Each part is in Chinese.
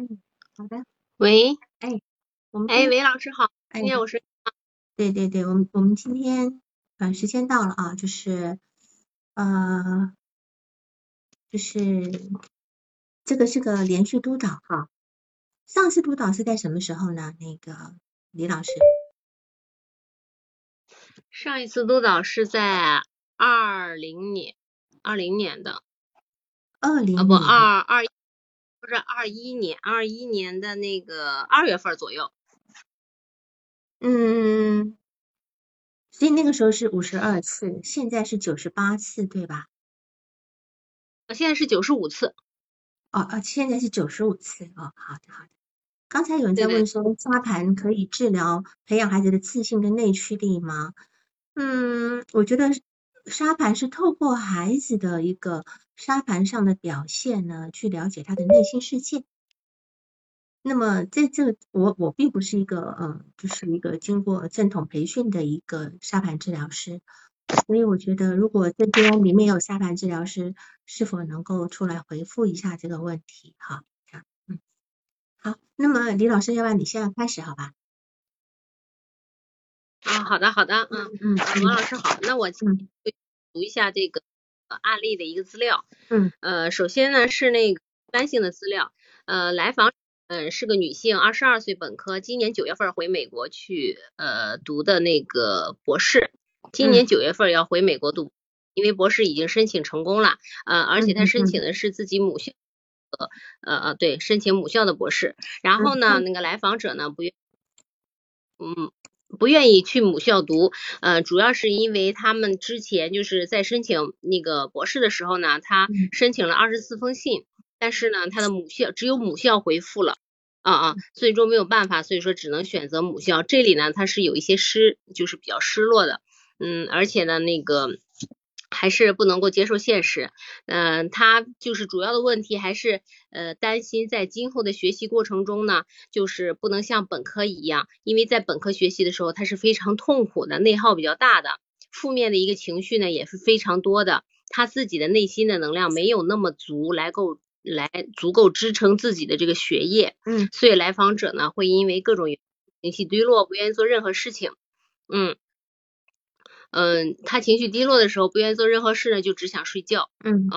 嗯，好的。喂，哎，我们哎，韦老师好，哎今天我是对对对，我们我们今天呃时间到了啊，就是呃就是这个是个连续督导哈，上次督导是在什么时候呢？那个李老师，上一次督导是在二零年，二零年的，二零啊不年二二不是二一年，二一年的那个二月份左右，嗯，所以那个时候是五十二次，现在是九十八次，对吧？啊现在是九十五次，哦哦，现在是九十五次哦，好的好的。刚才有人在问说，沙盘可以治疗培养孩子的自信跟内驱力吗？嗯，我觉得沙盘是透过孩子的一个沙盘上的表现呢，去了解他的内心世界。那么在这我我并不是一个呃，就是一个经过正统培训的一个沙盘治疗师，所以我觉得如果这边里面有沙盘治疗师，是否能够出来回复一下这个问题？哈，这样，嗯，好，那么李老师，要不然你现在开始好吧？啊，好的好的，嗯，嗯啊王老师好，那我读一下这个呃案例的一个资料，嗯。呃，首先呢是那个一般性的资料，呃，来访嗯是个女性，二十二岁本科，今年九月份回美国去呃读的那个博士，今年九月份要回美国读，因为博士已经申请成功了，呃，而且嗯嗯他申请的是自己母校。呃呃呃，对，申请母校的博士。然后呢，嗯。那个来访者呢不愿，嗯，不愿意去母校读，呃，主要是因为他们之前就是在申请那个博士的时候呢，他嗯申请了二十四封信，但是呢，他的母校只有母校回复了。啊啊，最终没有办法，所以说只能选择母校。这里呢，他是有一些失，就是比较失落的，嗯，而且呢，那个还是不能够接受现实，嗯、他就是主要的问题还是呃担心在今后的学习过程中呢，就是不能像本科一样，因为在本科学习的时候，他是非常痛苦的，内耗比较大的，负面的一个情绪呢也是非常多的，他自己的内心的能量没有那么足来够来足够支撑自己的这个学业，嗯所以来访者呢会因为各种情绪低落，不愿意做任何事情，嗯。嗯，他情绪低落的时候，不愿意做任何事呢，就只想睡觉。嗯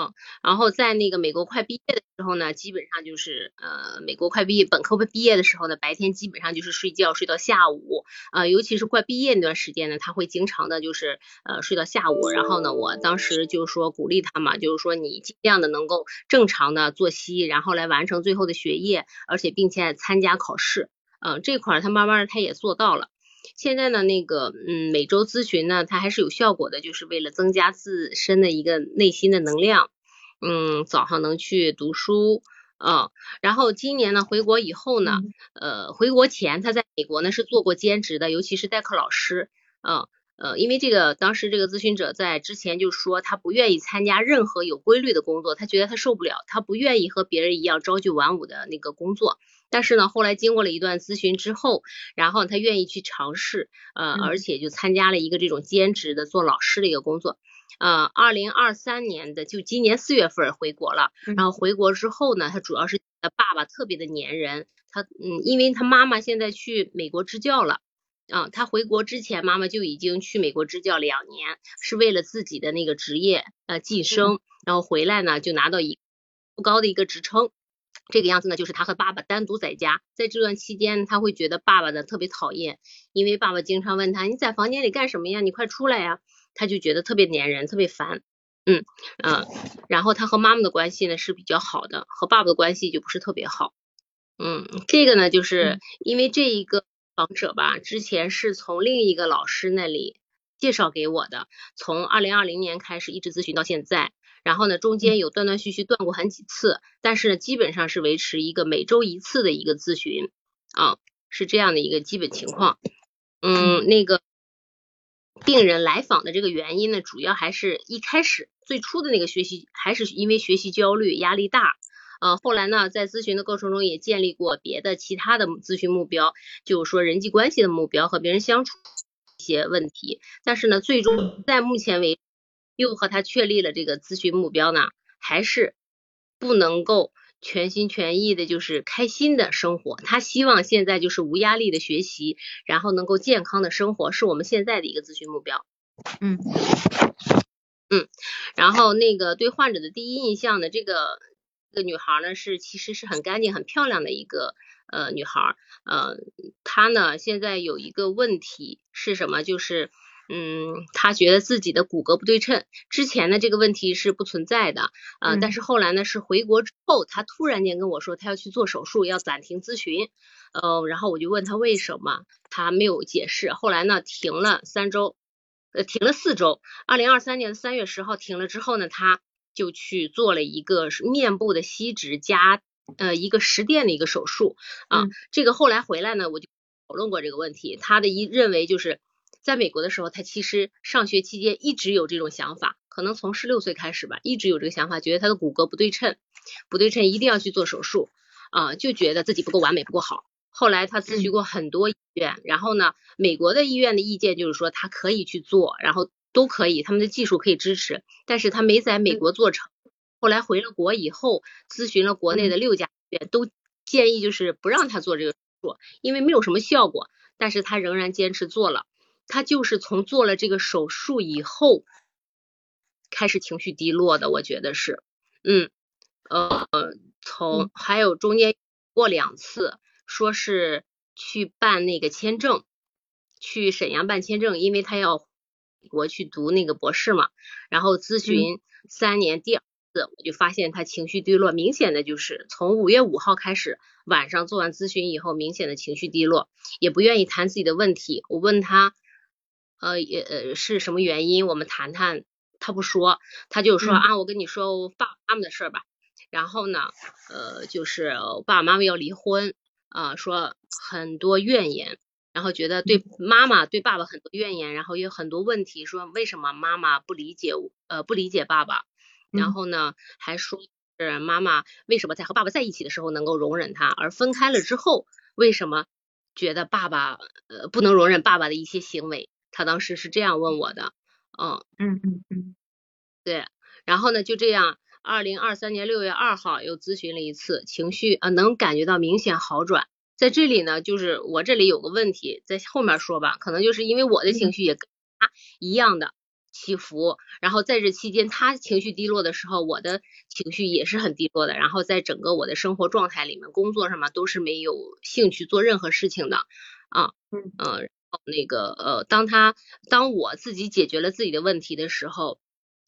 然后在那个美国快毕业的时候呢，基本上就是呃，美国快毕业，本科毕业的时候呢，白天基本上就是睡觉，睡到下午。呃，尤其是快毕业那段时间呢，他会经常的就是呃睡到下午。然后呢，我当时就是说鼓励他嘛，就是说你尽量的能够正常的作息，然后来完成最后的学业，而且并且参加考试。嗯、这块儿他慢慢的他也做到了。现在呢，那个嗯，每周咨询呢，它还是有效果的，就是为了增加自身的一个内心的能量。嗯，早上能去读书，啊，然后今年呢回国以后呢，呃，回国前他在美国呢是做过兼职的，尤其是代课老师，啊。呃，因为这个当时这个咨询者在之前就说他不愿意参加任何有规律的工作，他觉得他受不了，他不愿意和别人一样朝九晚五的那个工作。但是呢，后来经过了一段咨询之后，然后他愿意去尝试，呃，嗯而且就参加了一个这种兼职的做老师的一个工作。呃，二零二三年的就今年四月份回国了，嗯然后回国之后呢，他主要是他爸爸特别的粘人，他嗯，因为他妈妈现在去美国支教了。啊，他回国之前，妈妈就已经去美国支教两年，是为了自己的那个职业呃晋升，然后回来呢就拿到一不高的一个职称。这个样子呢，就是他和爸爸单独在家，在这段期间，他会觉得爸爸呢特别讨厌，因为爸爸经常问他你在房间里干什么呀？你快出来呀！他就觉得特别粘人，特别烦。嗯嗯、呃，然后他和妈妈的关系呢是比较好的，和爸爸的关系就不是特别好。嗯，这个呢，就是因为这一个访者吧，之前是从另一个老师那里介绍给我的，从二零二零年开始一直咨询到现在。然后呢，中间有断断续续断过很几次，但是呢，基本上是维持一个每周一次的一个咨询啊，是这样的一个基本情况。嗯，那个病人来访的这个原因呢，主要还是一开始最初的那个学习，还是因为学习焦虑、压力大。呃，后来呢，在咨询的过程中也建立过别的其他的咨询目标，就是说人际关系的目标和别人相处一些问题。但是呢，最终在目前为止，又和他确立了这个咨询目标呢，还是不能够全心全意的，就是开心的生活。他希望现在就是无压力的学习，然后能够健康的生活，是我们现在的一个咨询目标。嗯嗯，然后那个对患者的第一印象呢，这个这个女孩呢是其实是很干净、很漂亮的一个呃女孩。呃，她呢现在有一个问题是什么？就是嗯，他觉得自己的骨骼不对称。之前的这个问题是不存在的啊，但是后来呢是回国之后，他突然间跟我说他要去做手术，要暂停咨询。呃，然后我就问他为什么，他没有解释。后来呢停了三周。呃，停了四周，二零二三年的三月十号停了之后呢，他就去做了一个面部的吸脂加呃一个实垫的一个手术啊。这个后来回来呢，我就讨论过这个问题。他的一认为就是在美国的时候，他其实上学期间一直有这种想法，可能从十六岁开始吧，一直有这个想法，觉得他的骨骼不对称，不对称一定要去做手术啊，就觉得自己不够完美，不够好。后来他咨询过很多医院，然后呢，美国的医院的意见就是说他可以去做，然后都可以，他们的技术可以支持，但是他没在美国做成。后来回了国以后，咨询了国内的六家医院，都建议就是不让他做这个手术，因为没有什么效果。但是他仍然坚持做了。他就是从做了这个手术以后，开始情绪低落的，我觉得是，嗯，呃，从还有中间过两次。说是去办那个签证，去沈阳办签证，因为他要我去读那个博士嘛。然后咨询三年，第二次我就发现他情绪低落，明显的就是从五月五号开始，晚上做完咨询以后，明显的情绪低落，也不愿意谈自己的问题。我问他，呃，也呃是什么原因？我们谈谈，他不说，他就说啊，我跟你说爸爸妈妈的事儿吧。然后呢，呃，就是爸爸妈妈要离婚。啊，说很多怨言，然后觉得对妈妈对爸爸很多怨言，然后有很多问题，说为什么妈妈不理解我，呃，不理解爸爸，然后呢，还说是妈妈为什么在和爸爸在一起的时候能够容忍他，而分开了之后，为什么觉得爸爸呃不能容忍爸爸的一些行为？他当时是这样问我的，嗯嗯嗯嗯，对，然后呢，就这样。二零二三年六月二号又咨询了一次，情绪啊能感觉到明显好转。在这里呢，就是我这里有个问题，在后面说吧，可能就是因为我的情绪也跟他一样的起伏，然后在这期间他情绪低落的时候，我的情绪也是很低落的。然后在整个我的生活状态里面，工作上嘛都是没有兴趣做任何事情的啊，嗯那个呃，当他当我自己解决了自己的问题的时候，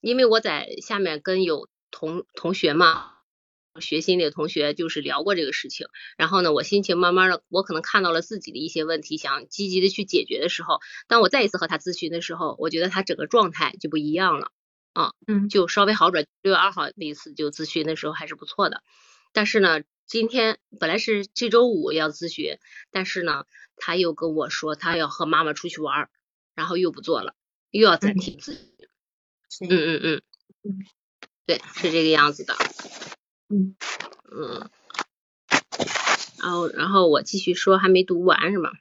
因为我在下面跟有同同学嘛，学心理的同学就是聊过这个事情，然后呢，我心情慢慢的，我可能看到了自己的一些问题，想积极的去解决的时候，当我再一次和他咨询的时候，我觉得他整个状态就不一样了，啊，嗯，就稍微好转。六月二号那一次就咨询的时候还是不错的，但是呢，今天本来是这周五要咨询，但是呢，他又跟我说他要和妈妈出去玩，然后又不做了，又要暂停自己，嗯。嗯嗯。对，是这个样子的。嗯。嗯，然后然后我继续说，还没读完是吗？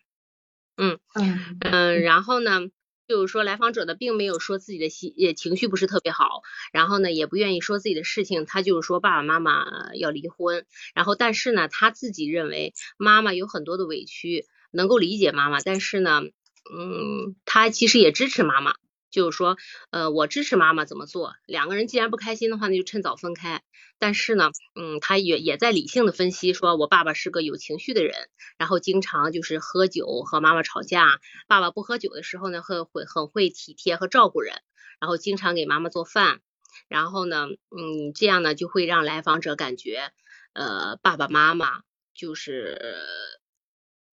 嗯嗯。嗯，然后呢，就是说来访者呢，并没有说自己的心也情绪不是特别好，然后呢，也不愿意说自己的事情，他就是说爸爸妈妈要离婚，然后但是呢，他自己认为妈妈有很多的委屈，能够理解妈妈，但是呢，嗯，他其实也支持妈妈。就是说，呃，我支持妈妈怎么做。两个人既然不开心的话，那就趁早分开。但是呢，嗯，他也也在理性的分析，说我爸爸是个有情绪的人，然后经常就是喝酒和妈妈吵架。爸爸不喝酒的时候呢，会会很会体贴和照顾人，然后经常给妈妈做饭。然后呢，嗯，这样呢就会让来访者感觉，呃，爸爸妈妈就是，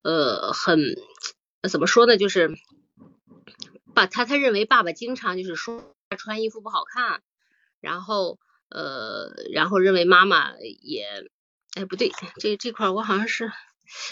呃，很怎么说呢，就是。爸他他认为爸爸经常就是说穿衣服不好看，然后呃然后认为妈妈也哎不对这这块我好像是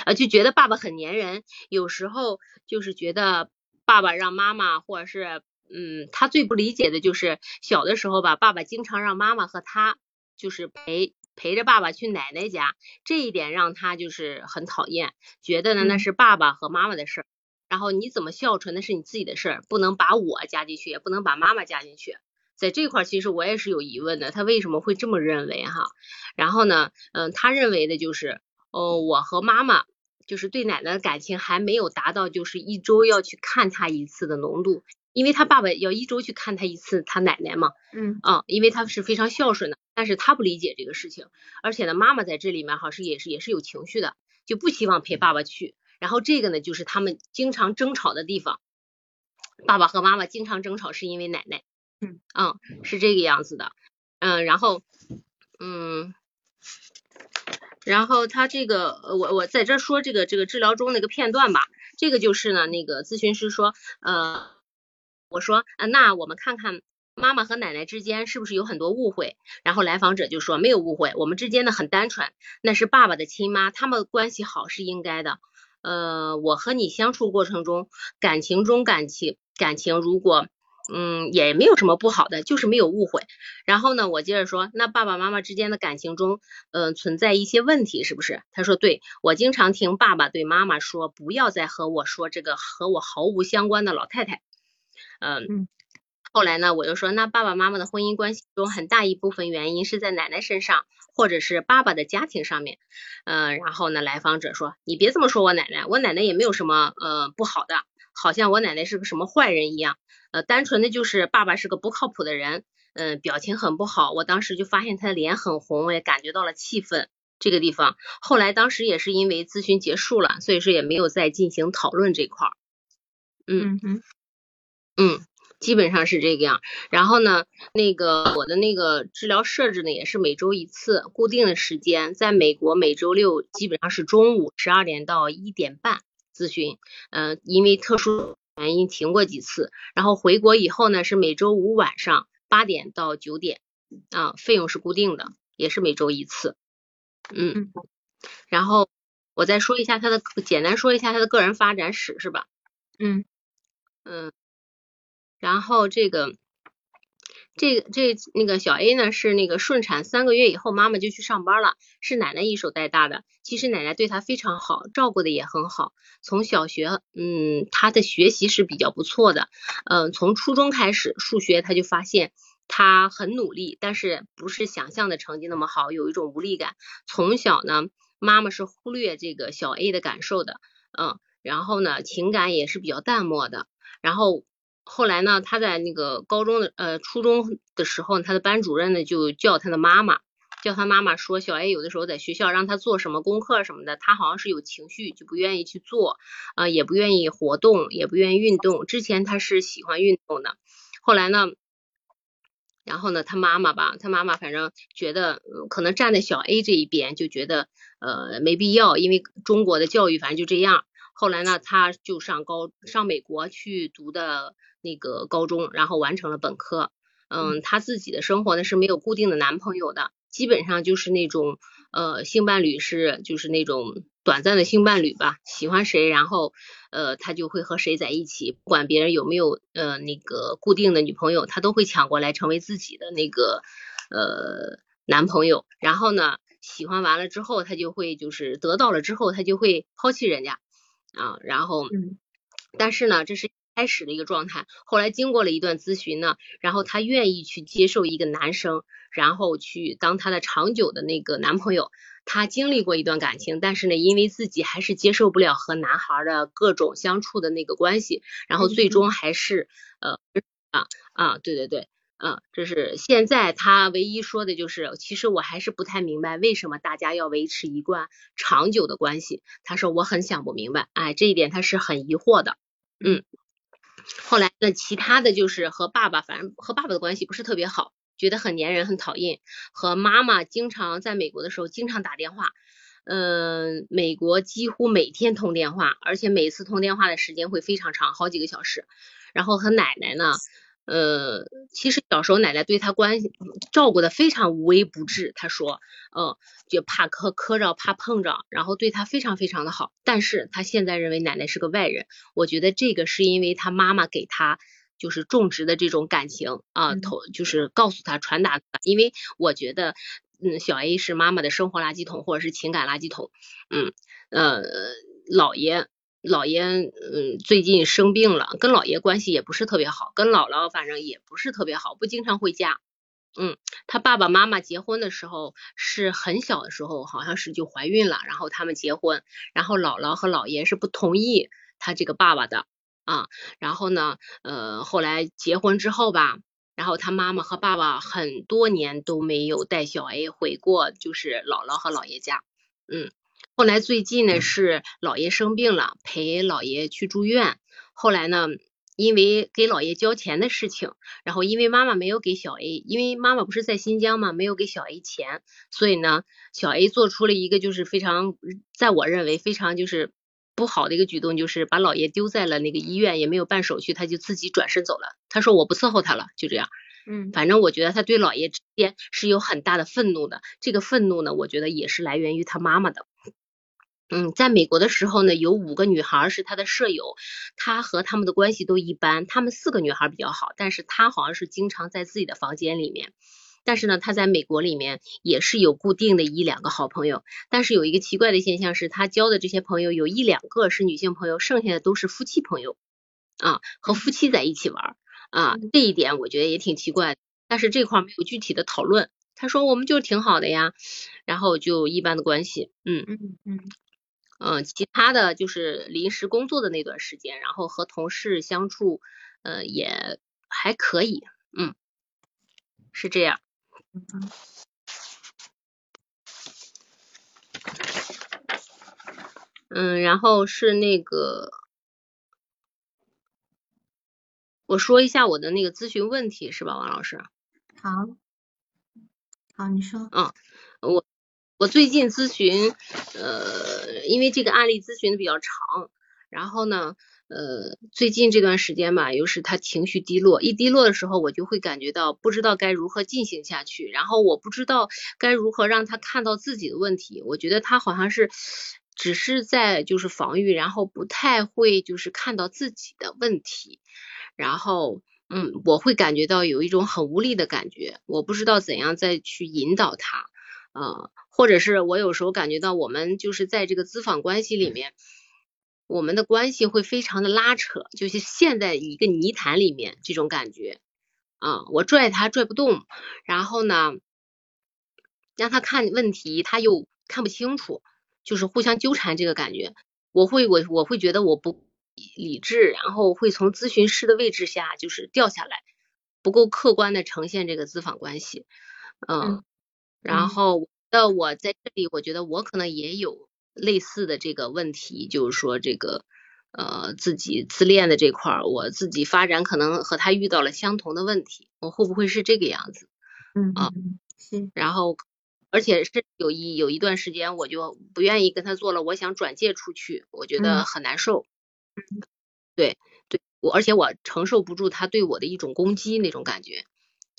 啊就觉得爸爸很粘人，有时候就是觉得爸爸让妈妈或者是嗯他最不理解的就是小的时候吧爸爸经常让妈妈和他就是陪陪着爸爸去奶奶家，这一点让他就是很讨厌，觉得呢那是爸爸和妈妈的事儿。然后你怎么孝顺那是你自己的事儿，不能把我加进去，也不能把妈妈加进去。在这块儿其实我也是有疑问的，他为什么会这么认为哈？然后呢，嗯，他认为的就是，哦，我和妈妈就是对奶奶的感情还没有达到就是一周要去看他一次的浓度，因为他爸爸要一周去看他一次他奶奶嘛，嗯，啊，因为他是非常孝顺的，但是他不理解这个事情，而且呢，妈妈在这里面哈是也是也是有情绪的，就不希望陪爸爸去，然后这个呢就是他们经常争吵的地方，爸爸和妈妈经常争吵是因为奶奶。嗯。嗯，是这个样子的，嗯，然后嗯，然后他这个我我在这说这个这个治疗中那个片段吧，这个就是呢那个咨询师说，呃，我说啊那我们看看妈妈和奶奶之间是不是有很多误会，然后来访者就说没有误会，我们之间的很单纯，那是爸爸的亲妈，他们关系好是应该的，呃，我和你相处过程中感情中感情感情如果。嗯，也没有什么不好的，就是没有误会。然后呢，我接着说，那爸爸妈妈之间的感情中，嗯，存在一些问题，是不是？他说，对我经常听爸爸对妈妈说，不要再和我说这个和我毫无相关的老太太。嗯，后来呢，我又说，那爸爸妈妈的婚姻关系中很大一部分原因是在奶奶身上，或者是爸爸的家庭上面。嗯，然后呢，来访者说，你别这么说我奶奶，我奶奶也没有什么呃不好的，好像我奶奶是个什么坏人一样。呃，单纯的就是爸爸是个不靠谱的人，嗯，表情很不好。我当时就发现他的脸很红，我也感觉到了气愤这个地方。后来当时也是因为咨询结束了，所以说也没有再进行讨论这块儿。嗯嗯嗯，基本上是这个样。然后呢，那个我的那个治疗设置呢也是每周一次固定的时间，在美国每周六基本上是中午十二点到一点半咨询。嗯，因为特殊。原因停过几次，然后回国以后呢是每周五晚上八点到九点啊，费用是固定的，也是每周一次，嗯，然后我再说一下他的简单说一下他的个人发展史是吧？嗯嗯，然后这个。这这那个小 A 呢是那个顺产三个月以后，妈妈就去上班了，是奶奶一手带大的。其实奶奶对他非常好，照顾的也很好。从小学，嗯，他的学习是比较不错的，嗯，从初中开始数学他就发现他很努力，但是不是想象的成绩那么好，有一种无力感。从小呢，妈妈是忽略这个小 A 的感受的，嗯，然后呢，情感也是比较淡漠的，然后。后来呢，他在那个高中的呃初中的时候，他的班主任呢就叫他的妈妈，叫他妈妈说，小 A 有的时候在学校让他做什么功课什么的，他好像是有情绪，就不愿意去做啊，也不愿意活动，也不愿意运动。之前他是喜欢运动的，后来呢，然后呢，他妈妈吧，他妈妈反正觉得可能站在小 A 这一边，就觉得呃没必要，因为中国的教育反正就这样。后来呢，他就上高上美国去读的那个高中，然后完成了本科。嗯，他自己的生活呢是没有固定的男朋友的，基本上就是那种呃性伴侣是就是那种短暂的性伴侣吧，喜欢谁然后呃他就会和谁在一起，不管别人有没有呃那个固定的女朋友，他都会抢过来成为自己的那个呃男朋友。然后呢，喜欢完了之后，他就会就是得到了之后，他就会抛弃人家。啊，然后，但是呢，这是开始的一个状态。后来经过了一段咨询呢，然后她愿意去接受一个男生，然后去当她的长久的那个男朋友。她经历过一段感情，但是呢，因为自己还是接受不了和男孩的各种相处的那个关系，然后最终还是呃啊啊，对对对。嗯，这是现在他唯一说的就是，其实我还是不太明白为什么大家要维持一段长久的关系。他说我很想不明白，哎，这一点他是很疑惑的。嗯，后来那其他的就是和爸爸，反正和爸爸的关系不是特别好，觉得很粘人，很讨厌。和妈妈经常在美国的时候经常打电话，嗯，美国几乎每天通电话，而且每次通电话的时间会非常长，好几个小时。然后和奶奶呢？呃，其实小时候奶奶对他关系照顾的非常无微不至，他说，嗯，就怕磕磕着，怕碰着，然后对他非常非常的好。但是他现在认为奶奶是个外人，我觉得这个是因为他妈妈给他就是种植的这种感情啊，投就是告诉他传达，因为我觉得，嗯，小 A 是妈妈的生活垃圾桶或者是情感垃圾桶，嗯呃，姥爷姥爷嗯最近生病了，跟姥爷关系也不是特别好，跟姥姥反正也不是特别好，不经常回家。嗯，他爸爸妈妈结婚的时候是很小的时候，好像是就怀孕了，然后他们结婚，然后姥姥和姥爷是不同意他这个爸爸的啊，然后呢，呃，后来结婚之后吧，然后他妈妈和爸爸很多年都没有带小 A 回过，就是姥姥和姥爷家，嗯，后来最近呢是姥爷生病了，陪姥爷去住院，后来呢。因为给姥爷交钱的事情，然后因为妈妈没有给小 A，因为妈妈不是在新疆嘛，没有给小 A 钱，所以呢，小 A 做出了一个就是非常，在我认为非常就是不好的一个举动，就是把姥爷丢在了那个医院，也没有办手续，他就自己转身走了。他说我不伺候他了，就这样。嗯，反正我觉得他对姥爷之间是有很大的愤怒的，这个愤怒呢，我觉得也是来源于他妈妈的。嗯，在美国的时候呢，有五个女孩是他的舍友，他和他们的关系都一般。他们四个女孩比较好，但是他好像是经常在自己的房间里面。但是呢，他在美国里面也是有固定的一两个好朋友。但是有一个奇怪的现象是，他交的这些朋友有一两个是女性朋友，剩下的都是夫妻朋友啊，和夫妻在一起玩啊。这一点我觉得也挺奇怪，但是这块没有具体的讨论。他说我们就挺好的呀，然后就一般的关系，嗯嗯嗯。嗯，其他的就是临时工作的那段时间，然后和同事相处，呃，也还可以，嗯，是这样。嗯，然后是那个，我说一下我的那个咨询问题是吧，王老师？好，好，你说。嗯，我。我最近咨询，呃，因为这个案例咨询的比较长，然后呢，呃，最近这段时间吧，又是他情绪低落，一低落的时候，我就会感觉到不知道该如何进行下去，然后我不知道该如何让他看到自己的问题，我觉得他好像是只是在就是防御，然后不太会就是看到自己的问题，然后，嗯，我会感觉到有一种很无力的感觉，我不知道怎样再去引导他，呃。或者是我有时候感觉到，我们就是在这个咨访关系里面，我们的关系会非常的拉扯，就是陷在一个泥潭里面这种感觉。啊，我拽他拽不动，然后呢，让他看问题他又看不清楚，就是互相纠缠这个感觉，我会我我会觉得我不理智，然后会从咨询师的位置下就是掉下来，不够客观的呈现这个咨访关系，嗯，然后。那我在这里，我觉得我可能也有类似的这个问题，就是说这个呃自己自恋的这块儿，我自己发展可能和他遇到了相同的问题，我会不会是这个样子？嗯啊，是。然后而且是有一有一段时间，我就不愿意跟他做了，我想转介出去，我觉得很难受。嗯，对对，我而且我承受不住他对我的一种攻击那种感觉，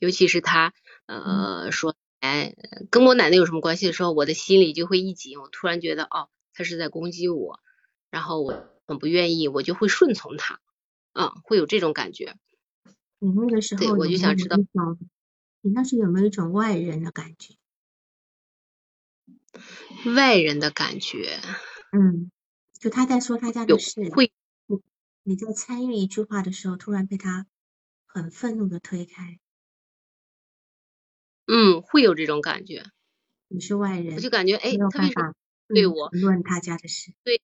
尤其是他呃说。哎，跟我奶奶有什么关系的时候，我的心里就会一紧，我突然觉得哦，他是在攻击我，然后我很不愿意，我就会顺从他，嗯，会有这种感觉。你那个时候，我就想知道，你那时有没有一种外人的感觉？外人的感觉，嗯，就他在说他家的事，会，你在参与一句话的时候，突然被他很愤怒的推开。嗯，会有这种感觉。你是外人，我就感觉哎，他为什么对我论他家的事？对，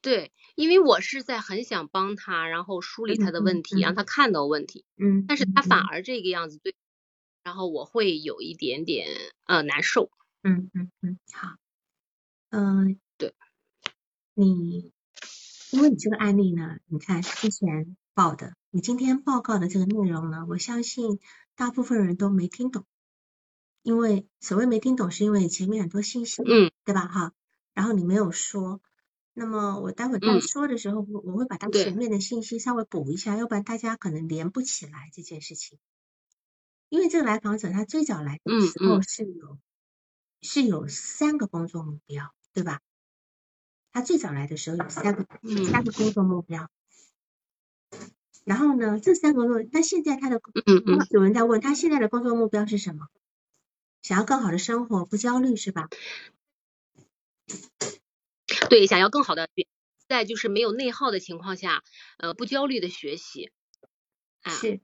对，因为我是在很想帮他，然后梳理他的问题，让他看到问题。嗯，但是他反而这个样子，对，然后我会有一点点呃难受。嗯嗯嗯，好，嗯，对，你因为你这个案例呢，你看之前。报的，你今天报告的这个内容呢，我相信大部分人都没听懂，因为所谓没听懂，是因为前面很多信息，嗯，对吧？哈，然后你没有说，那么我待会再说的时候，我我会把它前面的信息稍微补一下，要不然大家可能连不起来这件事情。因为这个来访者他最早来的时候是有是有三个工作目标，对吧？他最早来的时候有三个三个工作目标。然后呢，这三个论，那现在他的，嗯嗯，有人在问他现在的工作目标是什么？想要更好的生活，不焦虑是吧？对，想要更好的，在就是没有内耗的情况下，呃，不焦虑的学习。是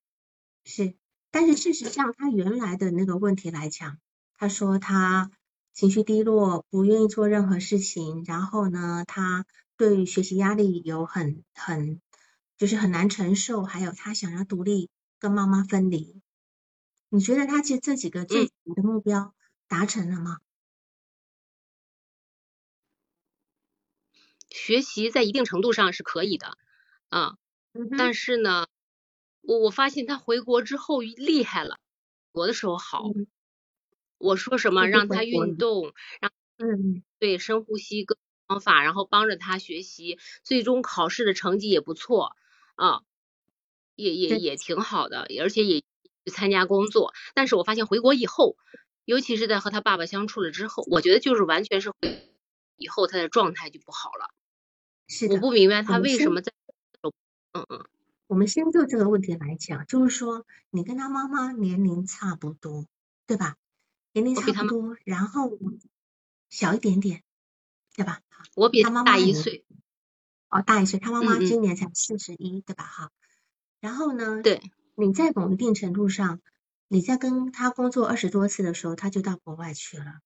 是，但是事实上，他原来的那个问题来讲，他说他情绪低落，不愿意做任何事情，然后呢，他对学习压力有很很就是很难承受，还有他想要独立跟妈妈分离。你觉得他其实这几个最的目标达成了吗？学习在一定程度上是可以的，啊，但是呢，我我发现他回国之后厉害了，国的时候好，我说什么让他运动，让嗯对深呼吸各方法，然后帮着他学习，最终考试的成绩也不错啊，也也也挺好的，而且也参加工作，但是我发现回国以后，尤其是在和他爸爸相处了之后，我觉得就是完全是以后他的状态就不好了。是我不明白他为什么在，嗯嗯，我们先就这个问题来讲，就是说你跟他妈妈年龄差不多，对吧？年龄差不多，然后小一点点，对吧？我比他妈大一岁，哦，大一岁，他妈妈今年才四十一，对吧？哈，然后呢？对，你在某一定程度上，你在跟他工作二十多次的时候，他就到国外去了。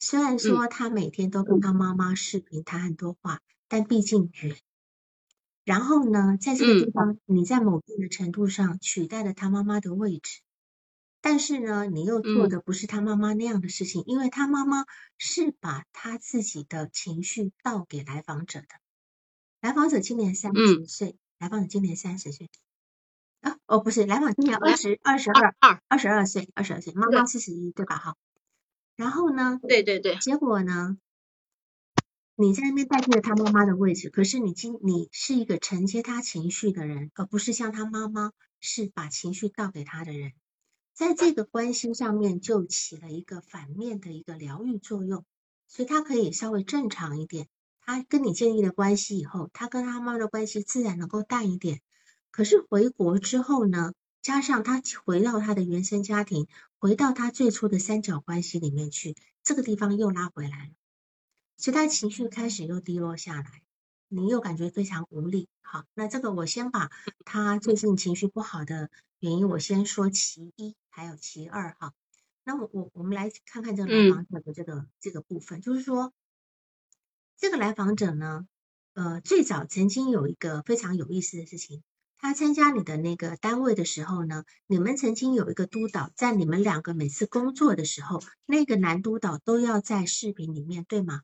虽然说他每天都跟他妈妈视频谈很多话。但毕竟远，然后呢，在这个地方，你在某定的程度上取代了他妈妈的位置，但是呢，你又做的不是他妈妈那样的事情，因为他妈妈是把他自己的情绪倒给来访者的。来访者今年三十岁，来访者今年三十岁啊，哦，不是，来访今年二十二十二二二十二岁，二十二岁，妈妈四十一，对吧？哈，然后呢？对对对，结果呢？你在那边代替了他妈妈的位置，可是你今你是一个承接他情绪的人，而不是像他妈妈是把情绪倒给他的人，在这个关系上面就起了一个反面的一个疗愈作用，所以他可以稍微正常一点。他跟你建立了关系以后，他跟他妈妈的关系自然能够淡一点。可是回国之后呢，加上他回到他的原生家庭，回到他最初的三角关系里面去，这个地方又拉回来了。所以他情绪开始又低落下来，你又感觉非常无力。好，那这个我先把他最近情绪不好的原因，我先说其一，还有其二哈。那我我我们来看看这个来访者的这个这个部分，就是说这个来访者呢，呃，最早曾经有一个非常有意思的事情，他参加你的那个单位的时候呢，你们曾经有一个督导，在你们两个每次工作的时候，那个男督导都要在视频里面，对吗？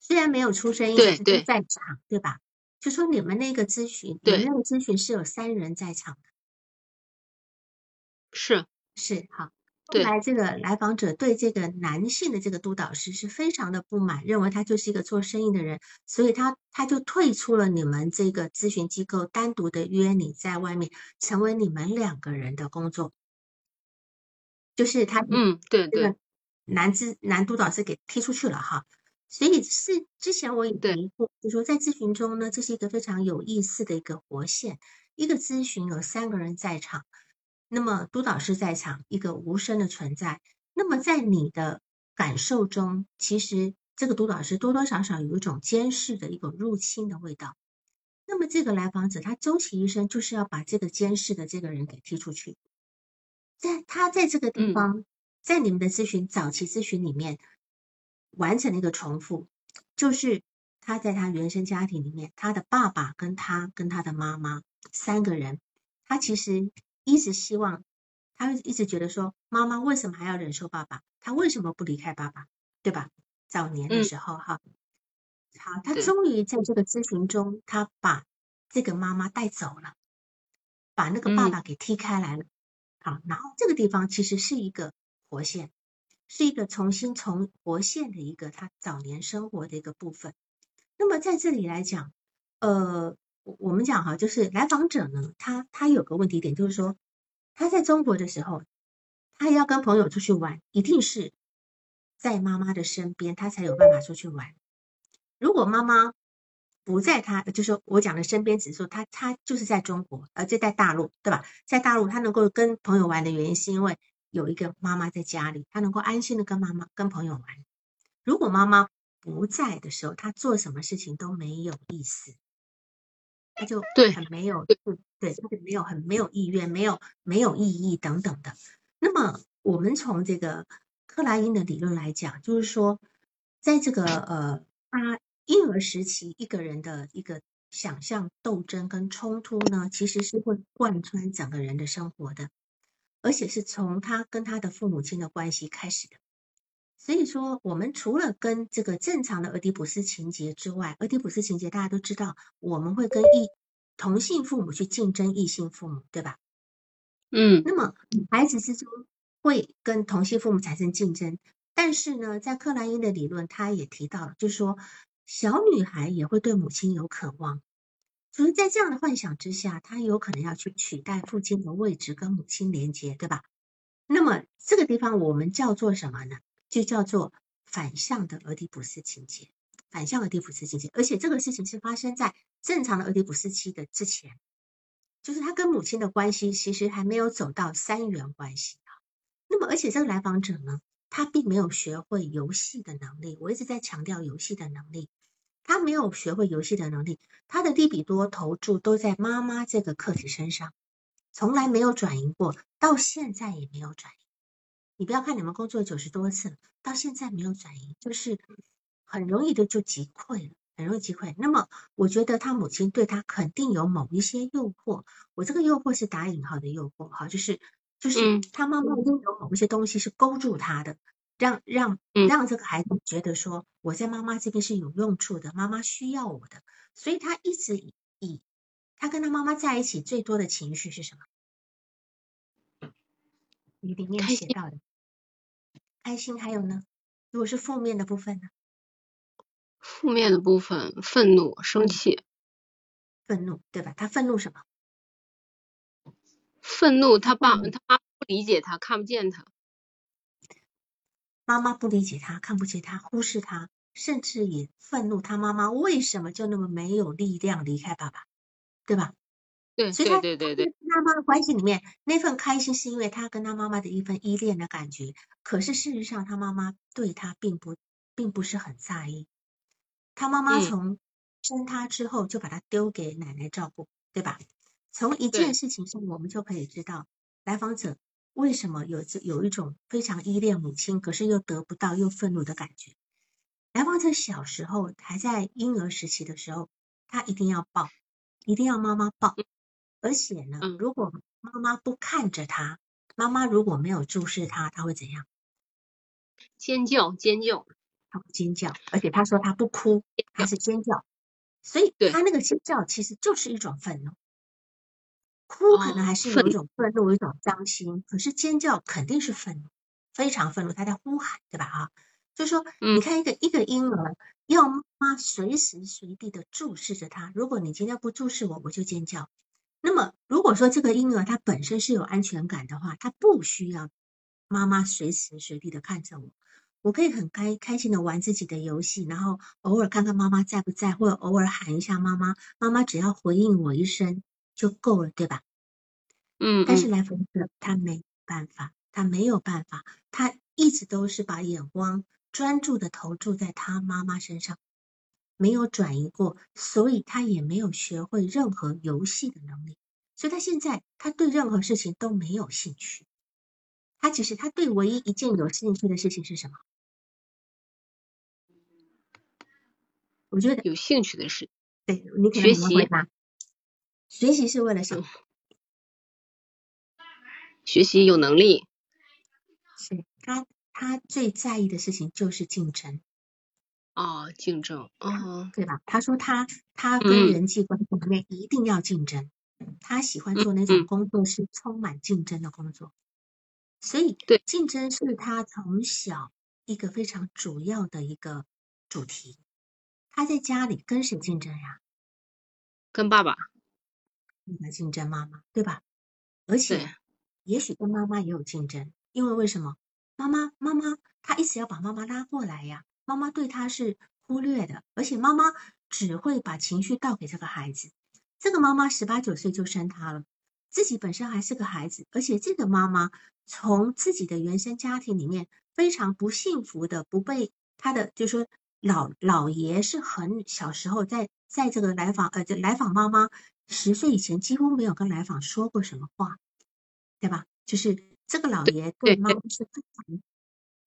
虽然没有出声音，对对，在场，对吧？就说你们那个咨询，你们那个咨询是有三人在场的，是是好。后来这个来访者对这个男性的这个督导师是非常的不满，认为他就是一个做生意的人，所以他他就退出了你们这个咨询机构，单独的约你在外面，成为你们两个人的工作。就是他，嗯，对对，男咨男督导师给踢出去了哈。所以是之前我也提过，就说在咨询中呢，这是一个非常有意思的一个活线。一个咨询有三个人在场，那么督导师在场，一个无声的存在。那么在你的感受中，其实这个督导师多多少少有一种监视的一种入侵的味道。那么这个来访者他终其一生就是要把这个监视的这个人给踢出去。在他在这个地方，在你们的咨询早期咨询里面。完成了一个重复，就是他在他原生家庭里面，他的爸爸跟他跟他的妈妈三个人，他其实一直希望，他一直觉得说，妈妈为什么还要忍受爸爸？他为什么不离开爸爸？对吧？早年的时候哈，好，他终于在这个咨询中，他把这个妈妈带走了，把那个爸爸给踢开来了。好，然后这个地方其实是一个活线。是一个重新从活线的一个他早年生活的一个部分。那么在这里来讲，呃，我我们讲哈，就是来访者呢，他他有个问题点，就是说他在中国的时候，他要跟朋友出去玩，一定是在妈妈的身边，他才有办法出去玩。如果妈妈不在他，就是我讲的身边，只是说他他就是在中国，而且在大陆，对吧？在大陆他能够跟朋友玩的原因，是因为。有一个妈妈在家里，他能够安心的跟妈妈、跟朋友玩。如果妈妈不在的时候，他做什么事情都没有意思，他就对很没有对，他就没有很没有意愿，没有没有意义等等的。那么我们从这个克莱因的理论来讲，就是说，在这个呃，他婴儿时期一个人的一个想象斗争跟冲突呢，其实是会贯穿整个人的生活的，而且是从他跟他的父母亲的关系开始的。所以说，我们除了跟这个正常的俄狄浦斯情节之外，俄狄浦斯情节大家都知道，我们会跟异同性父母去竞争异性父母，对吧？嗯，那么孩子之中会跟同性父母产生竞争，但是呢，在克莱因的理论，他也提到了，就是说小女孩也会对母亲有渴望，所以在这样的幻想之下，她有可能要去取代父亲的位置，跟母亲连接，对吧？那么这个地方我们叫做什么呢？就叫做反向的俄狄浦斯情节，反向俄狄浦斯情节，而且这个事情是发生在正常的俄狄浦斯期的之前，就是他跟母亲的关系其实还没有走到三元关系啊。那么，而且这个来访者呢，他并没有学会游戏的能力，我一直在强调游戏的能力，他没有学会游戏的能力，他的利比多投注都在妈妈这个客体身上，从来没有转移过，到现在也没有转移。你不要看你们工作九十多次了，到现在没有转移，就是很容易的就击溃了，很容易击溃。那么，我觉得他母亲对他肯定有某一些诱惑，我这个诱惑是打引号的诱惑，哈，就是就是他妈妈一定有某一些东西是勾住他的，让让让这个孩子觉得说我在妈妈这边是有用处的，妈妈需要我的，所以他一直以他跟他妈妈在一起最多的情绪是什么？你里面写到的。开心还有呢？如果是负面的部分呢？负面的部分，愤怒、生气。愤怒，对吧？他愤怒什么？愤怒，他爸他妈不理解他，看不见他。妈妈不理解他，看不见他，忽视他，甚至也愤怒他妈妈为什么就那么没有力量离开爸爸，对吧？对，所以他对对对，跟他妈的关系里面那份开心是因为他跟他妈妈的一份依恋的感觉。可是事实上，他妈妈对他并不并不是很在意。他妈妈从生他之后就把他丢给奶奶照顾，对吧？从一件事情上，我们就可以知道来访者为什么有这有一种非常依恋母亲，可是又得不到又愤怒的感觉。来访者小时候还在婴儿时期的时候，他一定要抱，一定要妈妈抱。而且呢，如果妈妈不看着他，妈妈如果没有注视他，他会怎样？尖叫，尖叫，他不尖叫，而且他说他不哭，他是尖叫，所以他那个尖叫其实就是一种愤怒。哭可能还是有一种愤怒，一种伤心，可是尖叫肯定是愤怒，非常愤怒，他在呼喊，对吧？啊，就说你看一个一个婴儿要妈妈随时随地的注视着他，如果你今天不注视我，我就尖叫。那么，如果说这个婴儿他本身是有安全感的话，他不需要妈妈随时随地的看着我，我可以很开开心的玩自己的游戏，然后偶尔看看妈妈在不在，或者偶尔喊一下妈妈，妈妈只要回应我一声就够了，对吧？嗯。但是来访者他没办法，他没有办法，他一直都是把眼光专注的投注在他妈妈身上。没有转移过，所以他也没有学会任何游戏的能力，所以他现在他对任何事情都没有兴趣。他其实他对唯一一件有兴趣的事情是什么？我觉得有兴趣的事，对你可能怎么回答？学习是为了什么？学习有能力。是他他最在意的事情就是竞争。哦，竞争，哦，对吧？他说他他跟人际关系里面一定要竞争，他喜欢做那种工作是充满竞争的工作，所以对竞争是他从小一个非常主要的一个主题。他在家里跟谁竞争呀？跟爸爸。跟竞争妈妈，对吧？而且也许跟妈妈也有竞争，因为为什么？妈妈妈妈他一直要把妈妈拉过来呀。妈妈对他是忽略的，而且妈妈只会把情绪倒给这个孩子。这个妈妈十八九岁就生他了，自己本身还是个孩子，而且这个妈妈从自己的原生家庭里面非常不幸福的，不被他的，就是说老老爷是很小时候在在这个来访呃，这来访妈妈十岁以前几乎没有跟来访说过什么话，对吧？就是这个老爷对妈妈是非常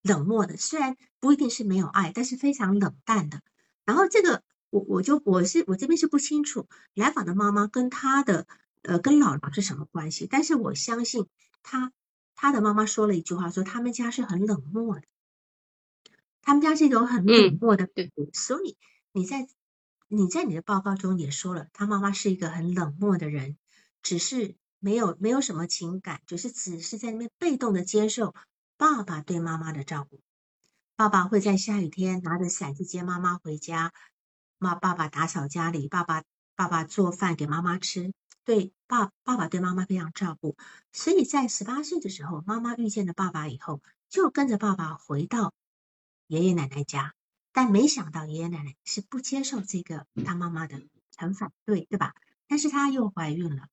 冷漠的，虽然不一定是没有爱，但是非常冷淡的。然后这个我我就我是我这边是不清楚来访的妈妈跟他的呃跟姥姥是什么关系，但是我相信他他的妈妈说了一句话，说他们家是很冷漠的。他们家是一种很冷漠的，对，所以你在你在你的报告中也说了，他妈妈是一个很冷漠的人，只是没有没有什么情感，就是只是在那边被动的接受爸爸对妈妈的照顾。爸爸会在下雨天拿着伞去接妈妈回家，妈爸爸打扫家里，爸爸爸爸做饭给妈妈吃，对爸爸爸对妈妈非常照顾。所以在十八岁的时候，妈妈遇见了爸爸以后，就跟着爸爸回到。爷爷奶奶家，但没想到爷爷奶奶是不接受这个他妈妈的，很反对，对吧？但是她又怀孕了，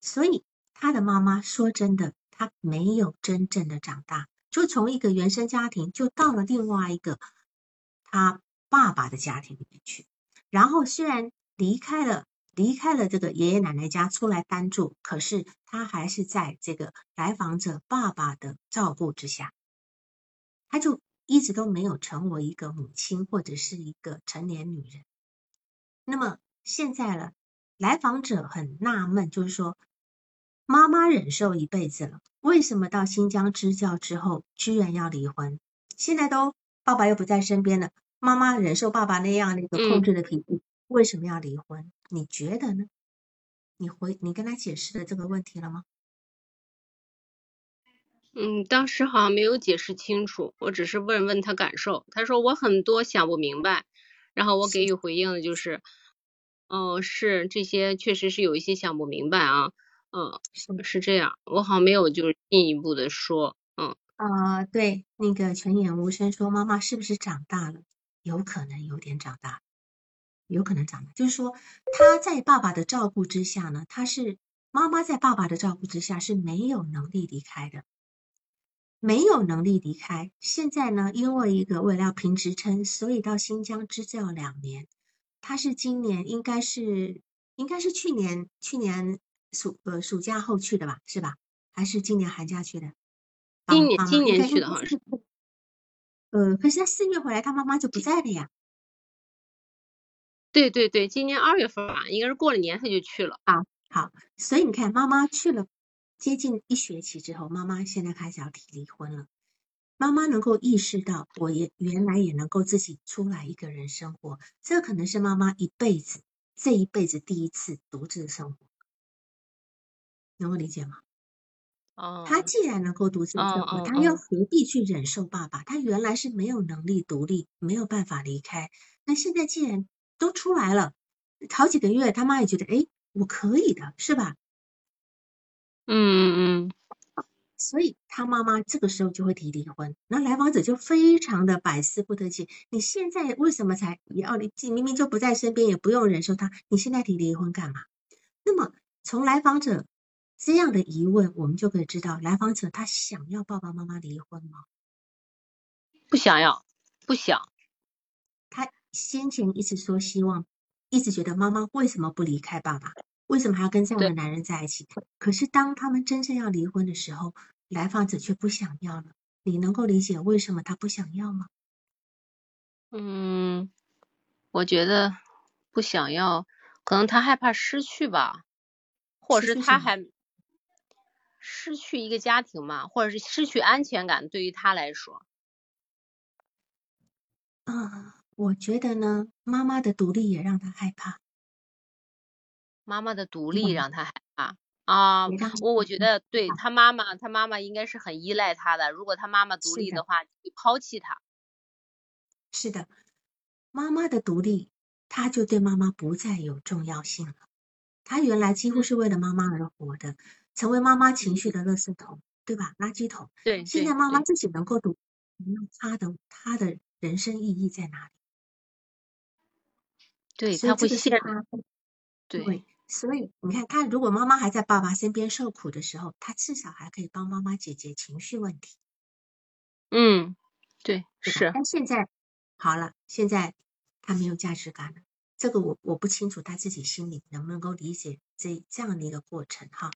所以他的妈妈说真的，她没有真正的长大，就从一个原生家庭就到了另外一个他爸爸的家庭里面去。然后虽然离开了离开了这个爷爷奶奶家出来单住，可是他还是在这个来访者爸爸的照顾之下，他就。一直都没有成为一个母亲或者是一个成年女人。那么现在呢，来访者很纳闷，就是说，妈妈忍受一辈子了，为什么到新疆支教之后居然要离婚？现在都爸爸又不在身边了，妈妈忍受爸爸那样的一个控制的脾气，为什么要离婚？你觉得呢？你回你跟他解释了这个问题了吗？嗯，当时好像没有解释清楚，我只是问问他感受。他说我很多想不明白，然后我给予回应的就是，哦，是这些确实是有一些想不明白啊，嗯，是是这样，我好像没有就是进一步的说，嗯啊，对，那个泉眼无声说妈妈是不是长大了？有可能有点长大，有可能长大，就是说他在爸爸的照顾之下呢，他是妈妈在爸爸的照顾之下是没有能力离开的。没有能力离开，现在呢，因为一个为了要评职称，所以到新疆支教两年。他是今年应该是应该是去年去年暑呃暑假后去的吧，是吧？还是今年寒假去的？今年今年去的好像是。呃，可是他四月回来，他妈妈就不在了呀。对对对，今年二月份吧，应该是过了年他就去了。啊，好，所以你看，妈妈去了。接近一学期之后，妈妈现在开始要提离婚了。妈妈能够意识到，我也原来也能够自己出来一个人生活，这可能是妈妈一辈子这一辈子第一次独自生活，能够理解吗？哦。他既然能够独自生活，他又何必去忍受爸爸？他原来是没有能力独立，没有办法离开。那现在既然都出来了，好几个月，他妈也觉得，哎，我可以的，是吧？嗯嗯嗯，所以他妈妈这个时候就会提离婚，那来访者就非常的百思不得其你现在为什么才要离？明明就不在身边，也不用忍受他，你现在提离婚干嘛？那么从来访者这样的疑问，我们就可以知道，来访者他想要爸爸妈妈离婚吗？不想要，不想。他先前一直说希望，一直觉得妈妈为什么不离开爸爸？为什么还要跟这样的男人在一起？可是当他们真正要离婚的时候，来访者却不想要了。你能够理解为什么他不想要吗？嗯，我觉得不想要，可能他害怕失去吧，或者是他还失去一个家庭嘛，或者是失去安全感，对于他来说。啊，我觉得呢，妈妈的独立也让他害怕。妈妈的独立让他害怕啊！我我觉得对他妈妈，他妈妈应该是很依赖他的。如果他妈妈独立的话，你抛弃他。是的，妈妈的独立，他就对妈妈不再有重要性了。他原来几乎是为了妈妈而活的，成为妈妈情绪的垃圾桶，对吧？垃圾桶。对。现在妈妈自己能够独，他的他的人生意义在哪里？对他会陷。对。所以你看，他如果妈妈还在爸爸身边受苦的时候，他至少还可以帮妈妈解决情绪问题。嗯，对，是。但现在好了，现在他没有价值感了。这个我我不清楚他自己心里能不能够理解这这样的一个过程哈。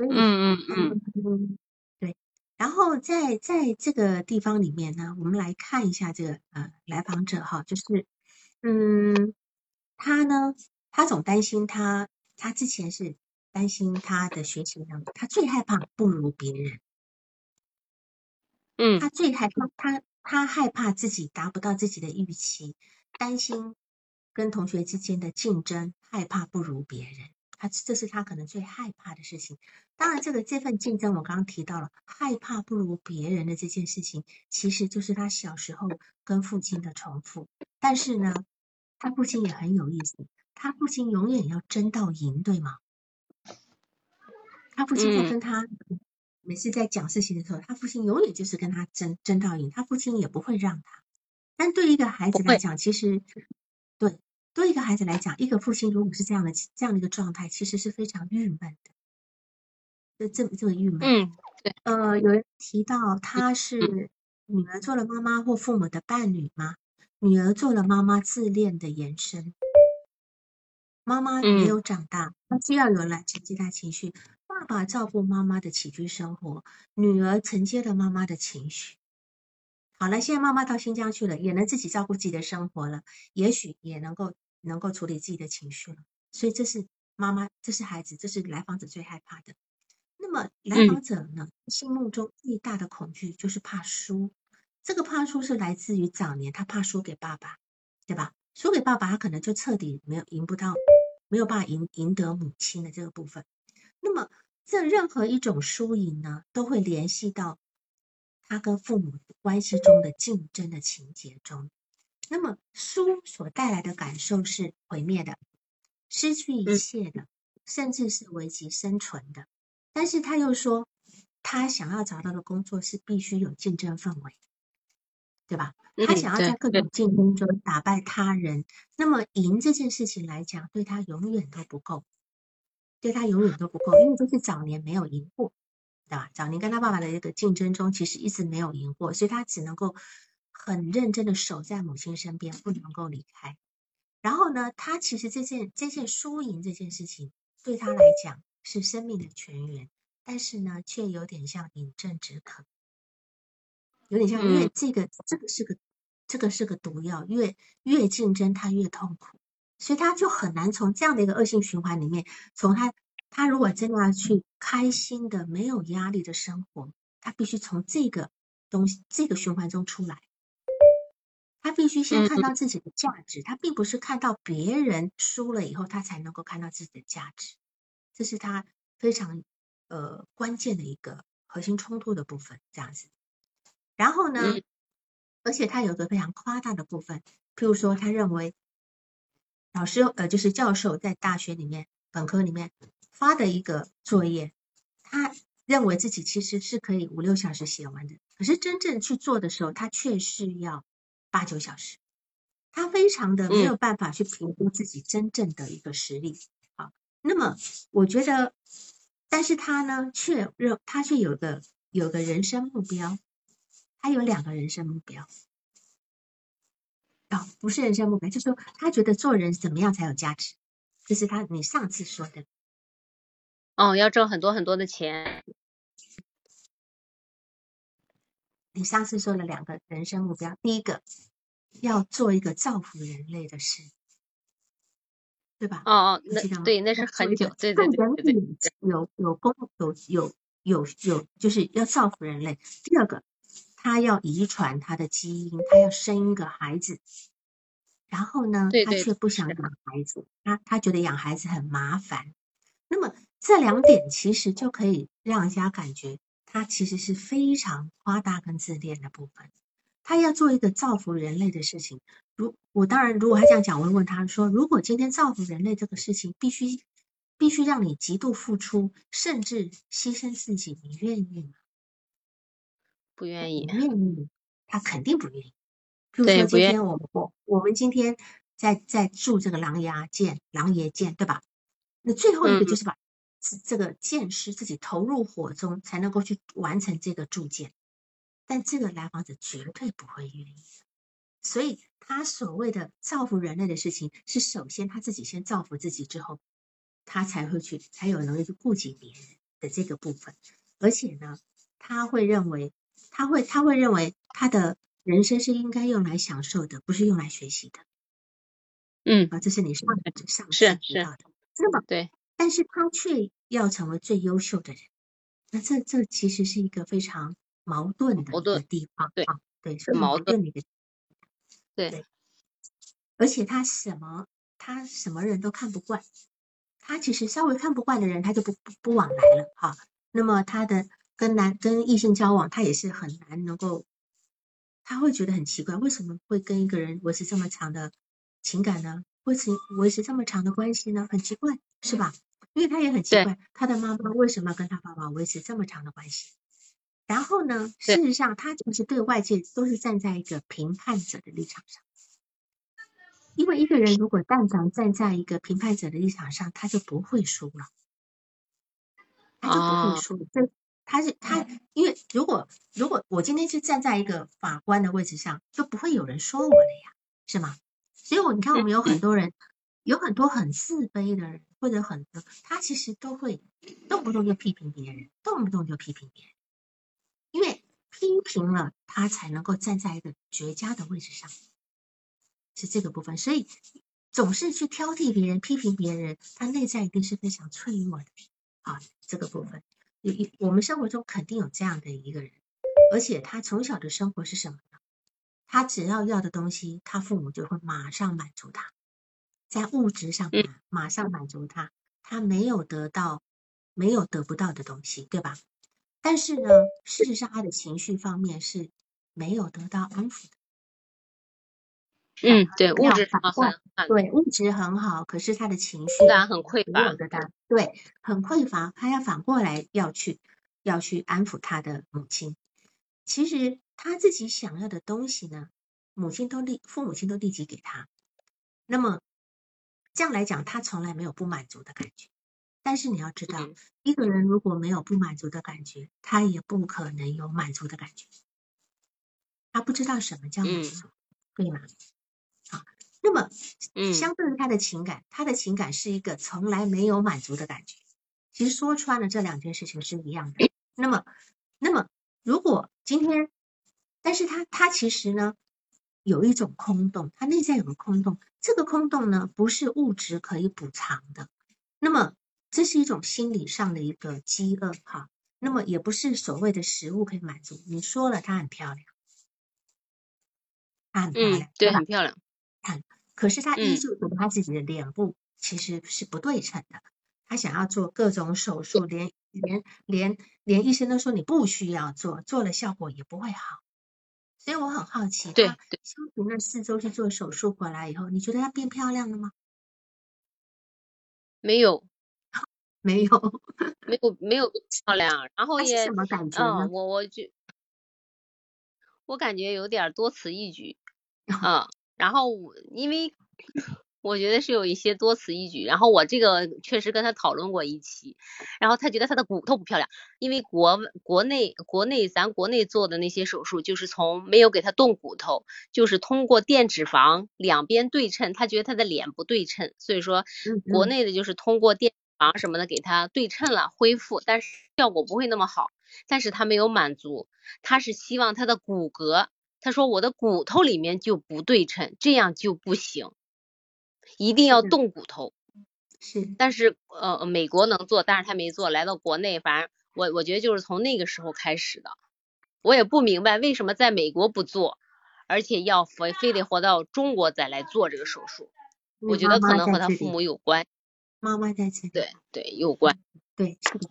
所以，嗯嗯嗯，对。然后在在这个地方里面呢，我们来看一下这个呃来访者哈，就是嗯，他呢，他总担心他他之前是担心他的学习能力，他最害怕不如别人。嗯，他最害怕他他害怕自己达不到自己的预期，担心跟同学之间的竞争，害怕不如别人。他这是他可能最害怕的事情。当然，这个这份竞争我刚刚提到了，害怕不如别人的这件事情，其实就是他小时候跟父亲的重复。但是呢，他父亲也很有意思，他父亲永远要争到赢，对吗？他父亲在跟他。每次在讲事情的时候，他父亲永远就是跟他争争到赢，他父亲也不会让他。但对一个孩子来讲，其实对对一个孩子来讲，一个父亲如果是这样的这样的一个状态，其实是非常郁闷的。这这么这么郁闷。嗯，对。呃，有人提到他是女儿做了妈妈或父母的伴侣吗？女儿做了妈妈自恋的延伸。妈妈没有长大，她需要有人来承接她情绪。爸爸照顾妈妈的起居生活，女儿承接了妈妈的情绪。好了，现在妈妈到新疆去了，也能自己照顾自己的生活了，也许也能够能够处理自己的情绪了。所以这是妈妈，这是孩子，这是来访者最害怕的。那么来访者呢，心目中最大的恐惧就是怕输。这个怕输是来自于早年他怕输给爸爸，对吧？输给爸爸，他可能就彻底没有赢不到，没有办法赢赢得母亲的这个部分。那么，这任何一种输赢呢，都会联系到他跟父母关系中的竞争的情节中。那么，输所带来的感受是毁灭的、失去一切的，甚至是危及生存的。但是他又说，他想要找到的工作是必须有竞争氛围，对吧？他想要在各种竞争中打败他人。那么，赢这件事情来讲，对他永远都不够。对他永远都不够，因为这是早年没有赢过，对吧？早年跟他爸爸的一个竞争中，其实一直没有赢过，所以他只能够很认真的守在母亲身边，不能够离开。然后呢，他其实这件这件输赢这件事情，对他来讲是生命的泉源，但是呢，却有点像饮鸩止渴，有点像，因为这个这个是个这个是个毒药，越越竞争他越痛苦。所以他就很难从这样的一个恶性循环里面，从他他如果真的要去开心的、没有压力的生活，他必须从这个东西、这个循环中出来。他必须先看到自己的价值，他并不是看到别人输了以后，他才能够看到自己的价值。这是他非常呃关键的一个核心冲突的部分，这样子。然后呢，而且他有个非常夸大的部分，譬如说，他认为。老师呃，就是教授在大学里面、本科里面发的一个作业，他认为自己其实是可以五六小时写完的，可是真正去做的时候，他却是要八九小时。他非常的没有办法去评估自己真正的一个实力。好，那么我觉得，但是他呢，却认他却有个有个人生目标，他有两个人生目标。哦，不是人生目标，就是说他觉得做人怎么样才有价值，这是他你上次说的。哦，要挣很多很多的钱。你上次说了两个人生目标，第一个要做一个造福人类的事，对吧？哦哦，那对，那是很久，对对对对对，有有功有有有有，就是要造福人类。第二个。他要遗传他的基因，他要生一个孩子，然后呢，他却不想养孩子，他他觉得养孩子很麻烦。那么这两点其实就可以让人家感觉他其实是非常夸大跟自恋的部分。他要做一个造福人类的事情，如我当然如果他这样讲，我会问他说：如果今天造福人类这个事情必须必须让你极度付出，甚至牺牲自己，你愿意吗？不愿意，愿意，他肯定不愿意。比如说今天我们我我们今天在在住这个狼牙剑、狼爷剑，对吧？那最后一个就是把这个剑师自己投入火中，才能够去完成这个铸剑。但这个来访者绝对不会愿意。所以他所谓的造福人类的事情，是首先他自己先造福自己之后，他才会去才有能力去顾及别人的这个部分。而且呢，他会认为，他会他会认为他的人生是应该用来享受的，不是用来学习的。嗯，啊，这是你上上是是，那么对，但是他却要成为最优秀的人，那这这其实是一个非常矛盾的一个地方，对，对，是矛盾的一个，对，而且他什么他什么人都看不惯，他其实稍微看不惯的人，他就不不不往来了，哈。那么他的跟男跟异性交往，他也是很难能够，他会觉得很奇怪，为什么会跟一个人维持这么长的。情感呢，维持维持这么长的关系呢，很奇怪，是吧？因为他也很奇怪，他的妈妈为什么要跟他爸爸维持这么长的关系？然后呢，事实上他就是对外界都是站在一个评判者的立场上，因为一个人如果但凡站在一个评判者的立场上，他就不会输了，他就不会输。这他是他，因为如果如果我今天是站在一个法官的位置上，就不会有人说我了呀，是吗？所以，我你看，我们有很多人，有很多很自卑的人，或者很多，他其实都会动不动就批评别人，动不动就批评别人，因为批评了，他才能够站在一个绝佳的位置上，是这个部分。所以，总是去挑剔别人、批评别人，他内在一定是非常脆弱的啊。这个部分，有一我们生活中肯定有这样的一个人，而且他从小的生活是什么？他只要要的东西，他父母就会马上满足他，在物质上马上满足他，他没有得到没有得不到的东西，对吧？但是呢，事实上他的情绪方面是没有得到安抚的。嗯，对，物质很好对物质很好，可是他的情绪很匮乏，对很匮乏，他要反过来要去要去安抚他的母亲，其实。他自己想要的东西呢，母亲都立，父母亲都立即给他。那么这样来讲，他从来没有不满足的感觉。但是你要知道，一个人如果没有不满足的感觉，他也不可能有满足的感觉。他不知道什么叫满足，对吗？好，那么相对于他的情感，他的情感是一个从来没有满足的感觉。其实说穿了，这两件事情是一样的。那么，那么如果今天。但是他他其实呢，有一种空洞，他内在有个空洞，这个空洞呢不是物质可以补偿的，那么这是一种心理上的一个饥饿哈，那么也不是所谓的食物可以满足。你说了，她很漂亮，它很漂亮，对，很漂亮，看，可是她依旧觉得她自己的脸部其实是不对称的，她想要做各种手术，连连连连医生都说你不需要做，做了效果也不会好。所以我很好奇，对，修平了四周去做手术回来以后，你觉得她变漂亮了吗？没有，没有，没有，没有漂亮。然后也什么感觉呢？我我就我感觉有点多此一举啊。然后因为。我觉得是有一些多此一举，然后我这个确实跟他讨论过一期，然后他觉得他的骨头不漂亮，因为国国内国内咱国内做的那些手术，就是从没有给他动骨头，就是通过垫脂肪两边对称，他觉得他的脸不对称，所以说国内的就是通过垫脂肪什么的给他对称了恢复，但是效果不会那么好，但是他没有满足，他是希望他的骨骼，他说我的骨头里面就不对称，这样就不行。一定要动骨头，是，但是呃，美国能做，但是他没做。来到国内，反正我我觉得就是从那个时候开始的。我也不明白为什么在美国不做，而且要非非得活到中国再来做这个手术。我觉得可能和他父母有关。妈妈在这里。对对，有关。对，是的。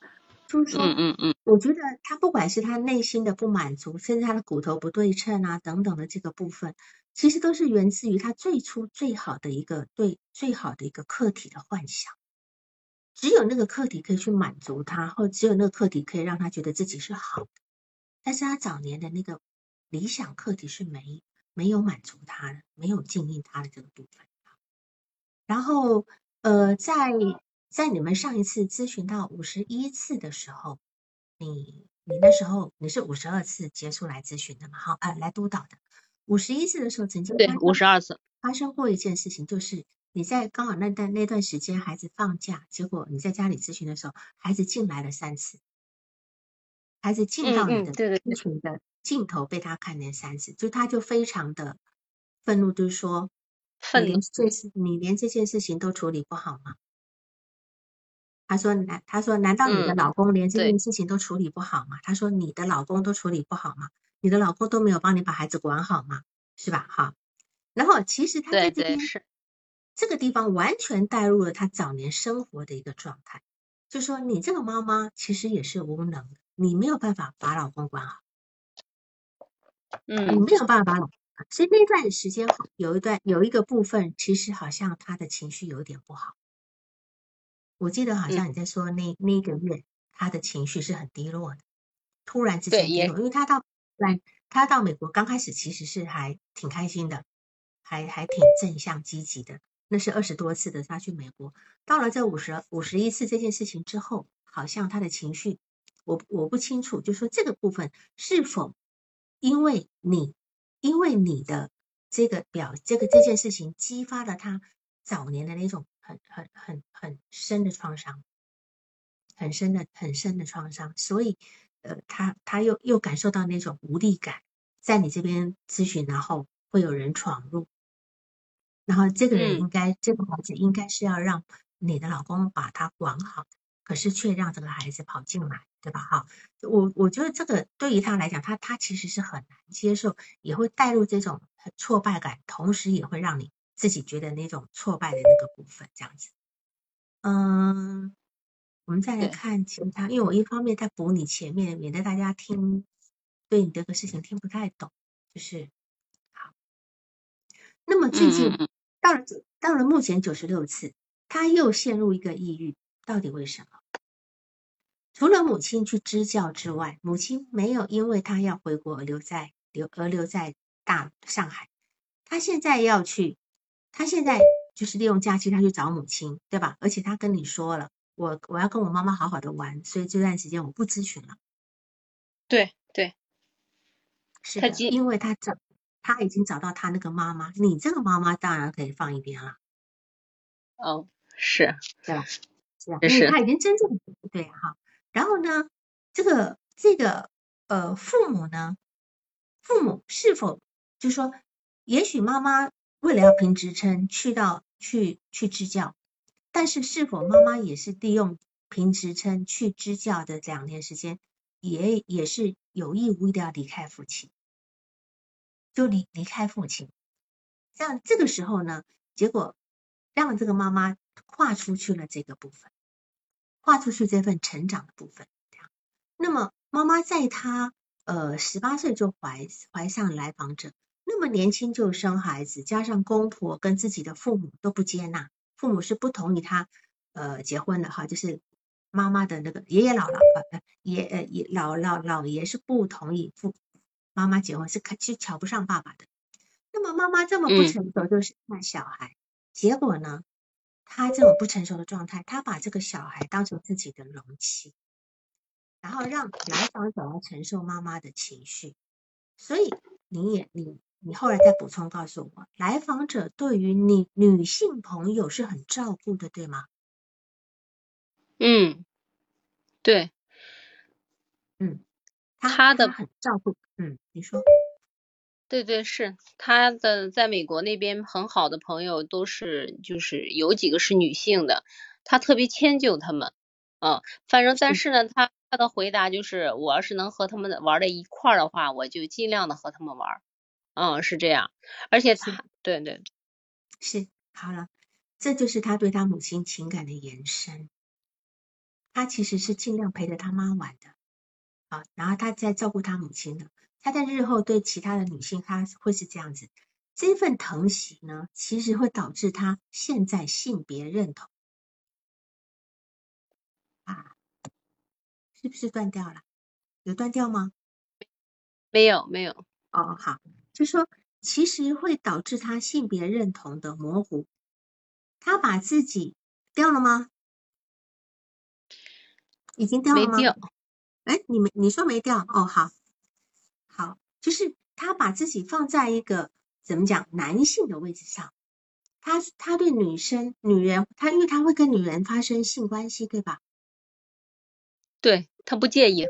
就是说，嗯嗯嗯，我觉得他不管是他内心的不满足，甚至他的骨头不对称啊等等的这个部分。其实都是源自于他最初最好的一个对最好的一个客体的幻想，只有那个客体可以去满足他，或只有那个客体可以让他觉得自己是好的。但是他早年的那个理想客体是没没有满足他的，没有经营他的这个部分。然后呃，在在你们上一次咨询到五十一次的时候，你你那时候你是五十二次结束来咨询的嘛？好，呃，来督导的。五十一次的时候曾经对五十二次发生过一件事情，就是你在刚好那段那段时间孩子放假，结果你在家里咨询的时候，孩子进来了三次，孩子进到你的咨询的镜头被他看见三次，就他就非常的愤怒，就是说，你连这事你连这件事情都处理不好吗？他说难，他说难道你的老公连这件事情都处理不好吗？他说你的老公都处理不好吗？你的老公都没有帮你把孩子管好嘛？是吧？哈，然后其实他在这边是这个地方完全带入了他早年生活的一个状态，就说你这个妈妈其实也是无能的，你没有办法把老公管好，嗯，你没有办法把老公，所以那段时间有一段有一个部分，其实好像他的情绪有点不好。我记得好像你在说那那一个月他的情绪是很低落的，突然之间低落，因为他到。对，他到美国刚开始其实是还挺开心的，还还挺正向积极的。那是二十多次的他去美国，到了这五十五十一次这件事情之后，好像他的情绪，我我不清楚，就说这个部分是否因为你因为你的这个表这个这件事情激发了他早年的那种很很很很深的创伤，很深的很深的创伤，所以。呃，他他又又感受到那种无力感，在你这边咨询，然后会有人闯入，然后这个人应该这个孩子应该是要让你的老公把他管好，可是却让这个孩子跑进来，对吧？哈，我我觉得这个对于他来讲，他他其实是很难接受，也会带入这种挫败感，同时也会让你自己觉得那种挫败的那个部分，这样子，嗯。我们再来看其他，因为我一方面在补你前面，免得大家听对你这个事情听不太懂，就是好。那么最近到了到了目前九十六次，他又陷入一个抑郁，到底为什么？除了母亲去支教之外，母亲没有因为他要回国而留在留而留在大上海，他现在要去，他现在就是利用假期他去找母亲，对吧？而且他跟你说了。我我要跟我妈妈好好的玩，所以这段时间我不咨询了。对对，是的，因为他找他已经找到他那个妈妈，你这个妈妈当然可以放一边了。哦，是，对吧？是啊，因为他已经真正对哈。然后呢，这个这个呃父母呢，父母是否就说，也许妈妈为了要评职称，去到去去支教。但是，是否妈妈也是利用评职称去支教的两年时间，也也是有意无意的要离开父亲，就离离开父亲，像这个时候呢，结果让这个妈妈跨出去了这个部分，跨出去这份成长的部分。那么，妈妈在她呃十八岁就怀怀上来访者，那么年轻就生孩子，加上公婆跟自己的父母都不接纳。父母是不同意他呃结婚的哈，就是妈妈的那个爷爷姥姥呃爷呃爷姥姥姥爷是不同意父妈妈结婚，是看其实瞧不上爸爸的。那么妈妈这么不成熟，就是看小孩，结果呢，他这种不成熟的状态，他把这个小孩当成自己的容器，然后让来访者来承受妈妈的情绪，所以你也你。你后来再补充告诉我，来访者对于你女性朋友是很照顾的，对吗？嗯，对，嗯，他的很照顾，嗯，你说，对对，是他的在美国那边很好的朋友都是，就是有几个是女性的，他特别迁就他们，嗯，反正但是呢，他他的回答就是，我要是能和他们玩在一块儿的话，我就尽量的和他们玩。嗯，是这样，而且他，对对，是好了，这就是他对他母亲情感的延伸。他其实是尽量陪着他妈玩的，啊，然后他在照顾他母亲的。他在日后对其他的女性，他会是这样子。这份疼惜呢，其实会导致他现在性别认同啊，是不是断掉了？有断掉吗？没有，没有。哦，好。就说，其实会导致他性别认同的模糊。他把自己掉了吗？已经掉了吗？没掉。哎，你没你说没掉？哦，好，好，就是他把自己放在一个怎么讲男性的位置上，他他对女生、女人，他因为他会跟女人发生性关系，对吧？对他不介意，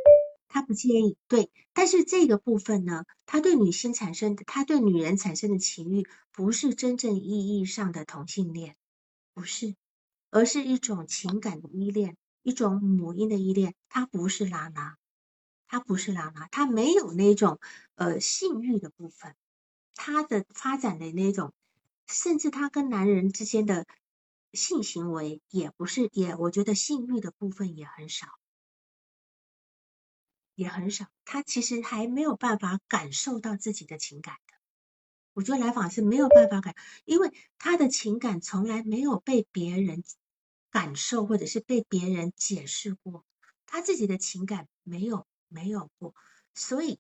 他不介意，对。但是这个部分呢，他对女性产生的，他对女人产生的情欲，不是真正意义上的同性恋，不是，而是一种情感的依恋，一种母婴的依恋。他不是拉拉，他不是拉拉，他没有那种呃性欲的部分，他的发展的那种，甚至他跟男人之间的性行为也不是，也我觉得性欲的部分也很少。也很少，他其实还没有办法感受到自己的情感的。我觉得来访是没有办法感，因为他的情感从来没有被别人感受，或者是被别人解释过，他自己的情感没有没有过，所以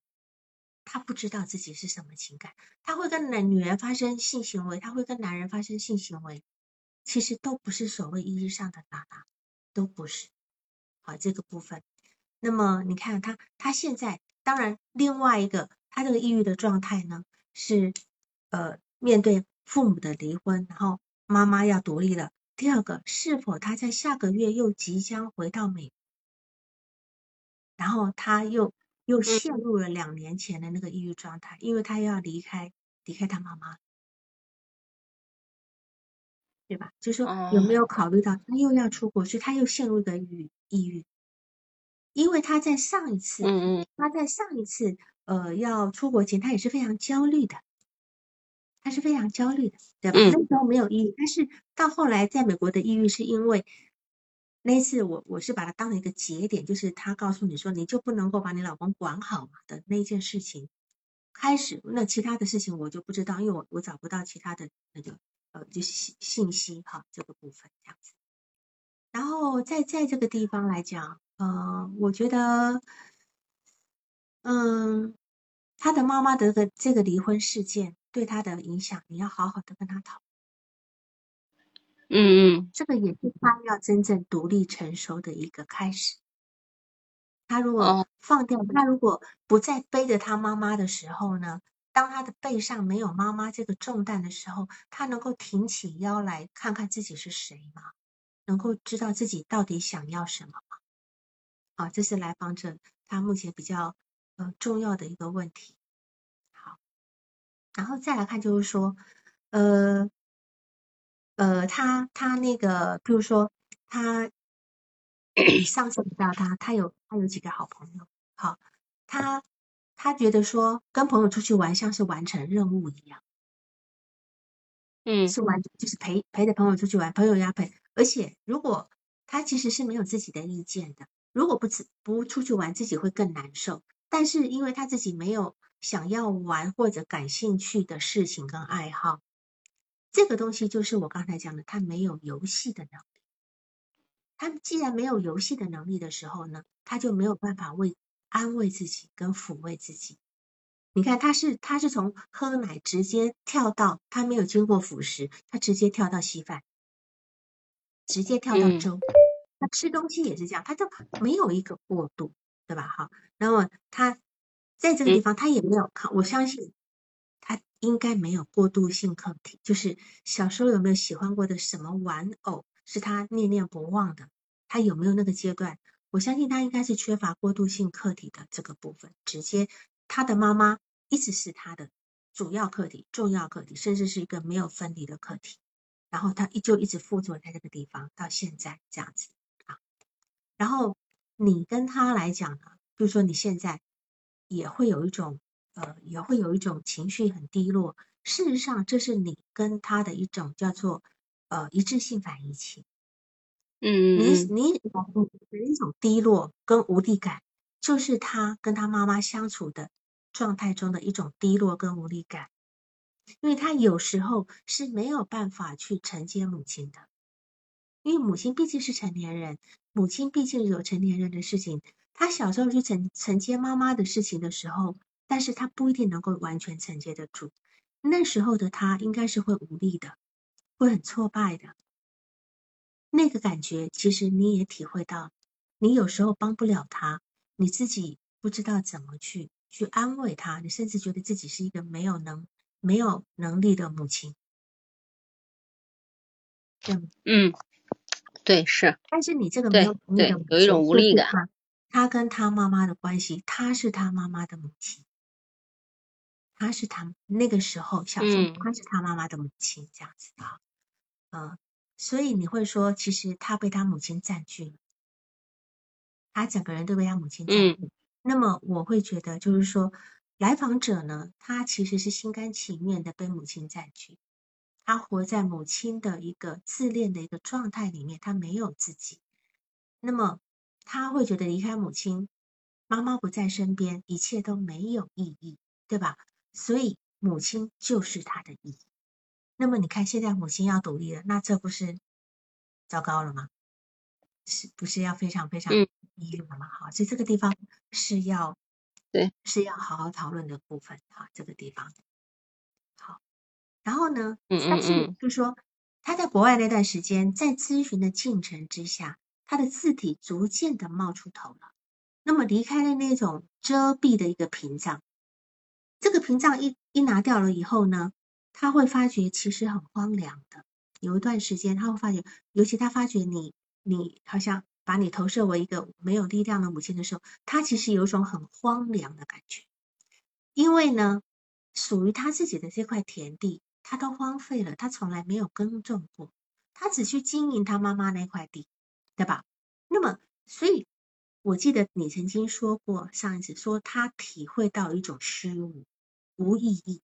他不知道自己是什么情感。他会跟男女人发生性行为，他会跟男人发生性行为，其实都不是所谓意义上的拉拉，都不是。好，这个部分。那么你看他，他现在当然另外一个，他这个抑郁的状态呢，是呃面对父母的离婚，然后妈妈要独立了。第二个，是否他在下个月又即将回到美，然后他又又陷入了两年前的那个抑郁状态，因为他要离开离开他妈妈，对吧？就说有没有考虑到他又要出国，所以他又陷入一个抑郁抑郁。因为他在上一次，嗯嗯，他在上一次，呃，要出国前，他也是非常焦虑的，他是非常焦虑的，对吧？那时候没有抑郁，但是到后来在美国的抑郁，是因为那次我我是把它当成一个节点，就是他告诉你说，你就不能够把你老公管好嘛的那件事情开始，那其他的事情我就不知道，因为我我找不到其他的那个呃就是信信息哈这个部分这样子，然后在在这个地方来讲。呃，我觉得，嗯，他的妈妈的个这个离婚事件对他的影响，你要好好的跟他讨。嗯嗯，这个也是他要真正独立成熟的一个开始。他如果放掉，他如果不再背着他妈妈的时候呢？当他的背上没有妈妈这个重担的时候，他能够挺起腰来看看自己是谁吗？能够知道自己到底想要什么吗？啊，这是来访者他目前比较呃重要的一个问题。好，然后再来看就是说，呃呃，他他那个，比如说他上次提到他，他有他有几个好朋友，好，他他觉得说跟朋友出去玩像是完成任务一样，嗯，是完就是陪陪着朋友出去玩，朋友要陪，而且如果他其实是没有自己的意见的。如果不自不出去玩，自己会更难受。但是因为他自己没有想要玩或者感兴趣的事情跟爱好，这个东西就是我刚才讲的，他没有游戏的能力。他既然没有游戏的能力的时候呢，他就没有办法为安慰自己跟抚慰自己。你看，他是他是从喝奶直接跳到他没有经过辅食，他直接跳到稀饭，直接跳到粥。他吃东西也是这样，他就没有一个过渡，对吧？哈，那么他在这个地方，他也没有看，我相信他应该没有过渡性课题，就是小时候有没有喜欢过的什么玩偶是他念念不忘的，他有没有那个阶段？我相信他应该是缺乏过渡性课题的这个部分，直接他的妈妈一直是他的主要课题、重要课题，甚至是一个没有分离的课题，然后他依旧一直附着在这个地方到现在这样子。然后你跟他来讲呢，比如说你现在也会有一种呃，也会有一种情绪很低落。事实上，这是你跟他的一种叫做呃一致性反应期。嗯，你你的一种低落跟无力感，就是他跟他妈妈相处的状态中的一种低落跟无力感，因为他有时候是没有办法去承接母亲的。因为母亲毕竟是成年人，母亲毕竟有成年人的事情。他小时候去承承接妈妈的事情的时候，但是他不一定能够完全承接得住。那时候的他应该是会无力的，会很挫败的。那个感觉其实你也体会到，你有时候帮不了他，你自己不知道怎么去去安慰他，你甚至觉得自己是一个没有能没有能力的母亲。嗯嗯，对是。但是你这个没有能力的母亲，有一种无力感。他跟他妈妈的关系，他是他妈妈的母亲，他是他那个时候小时候他是他妈妈的母亲这样子啊，嗯，所以你会说，其实他被他母亲占据了，他整个人都被他母亲占据。那么我会觉得，就是说，来访者呢，他其实是心甘情愿的被母亲占据，他活在母亲的一个自恋的一个状态里面，他没有自己。那么。他会觉得离开母亲，妈妈不在身边，一切都没有意义，对吧？所以母亲就是他的意义。那么你看，现在母亲要独立了，那这不是糟糕了吗？是不是要非常非常依赖了吗？好，所以这个地方是要对是要好好讨论的部分啊，这个地方好。然后呢，嗯嗯嗯，就说他在国外那段时间，在咨询的进程之下。他的字体逐渐的冒出头了，那么离开了那种遮蔽的一个屏障，这个屏障一一拿掉了以后呢，他会发觉其实很荒凉的。有一段时间他会发觉，尤其他发觉你你好像把你投射为一个没有力量的母亲的时候，他其实有一种很荒凉的感觉，因为呢，属于他自己的这块田地，他都荒废了，他从来没有耕种过，他只去经营他妈妈那块地。对吧？那么，所以我记得你曾经说过，上一次说他体会到一种虚无、无意义。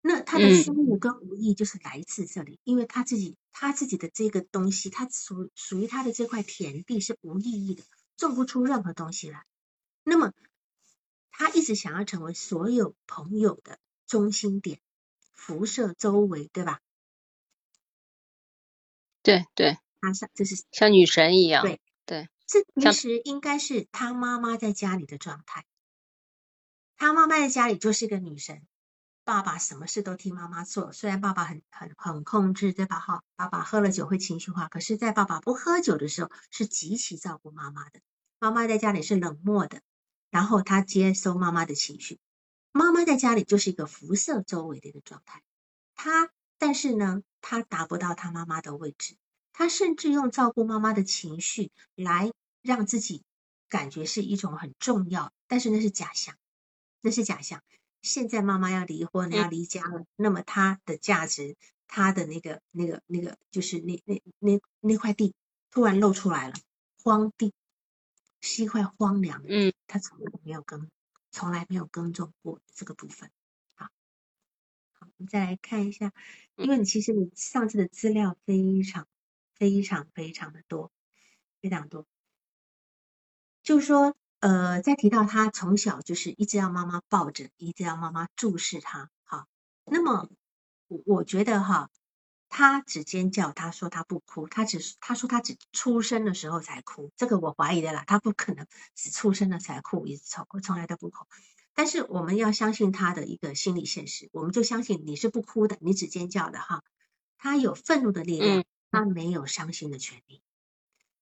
那他的虚无跟无意义就是来自这里，因为他自己他自己的这个东西，他属属于他的这块田地是无意义的，种不出任何东西来。那么，他一直想要成为所有朋友的中心点，辐射周围，对吧？对对。他像就是像女神一样，对对，这其实应该是他妈妈在家里的状态。他妈妈在家里就是一个女神，爸爸什么事都听妈妈做。虽然爸爸很很很控制，对吧？哈，爸爸喝了酒会情绪化，可是，在爸爸不喝酒的时候，是极其照顾妈妈的。妈妈在家里是冷漠的，然后他接收妈妈的情绪。妈妈在家里就是一个辐射周围的一个状态。她，但是呢，她达不到她妈妈的位置。她甚至用照顾妈妈的情绪来让自己感觉是一种很重要，但是那是假象，那是假象。现在妈妈要离婚，要离家了，那么她的价值，她的那个、那个、那个，就是那、那、那那块地突然露出来了，荒地是一块荒凉，嗯，他从来没有耕，从来没有耕种过这个部分。好，好，我们再来看一下，因为你其实你上次的资料非常。非常非常的多，非常多。就是说，呃，在提到他从小就是一直要妈妈抱着，一直要妈妈注视他。好，那么我我觉得哈，他只尖叫，他说他不哭，他只他说他只出生的时候才哭，这个我怀疑的啦，他不可能只出生了才哭，一直从从来都不哭。但是我们要相信他的一个心理现实，我们就相信你是不哭的，你只尖叫的哈，他有愤怒的力量。他没有伤心的权利。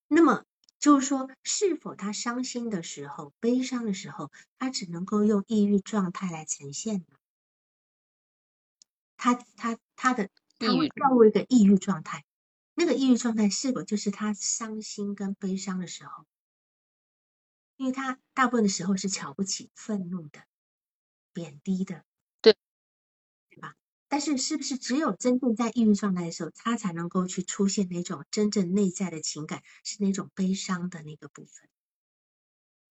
那么就是说，是否他伤心的时候、悲伤的时候，他只能够用抑郁状态来呈现呢？他他他的他会掉入一个抑郁状态，那个抑郁状态是否就是他伤心跟悲伤的时候？因为他大部分的时候是瞧不起、愤怒的、贬低的。对，对吧但是，是不是只有真正在抑郁状态的时候，他才能够去出现那种真正内在的情感，是那种悲伤的那个部分？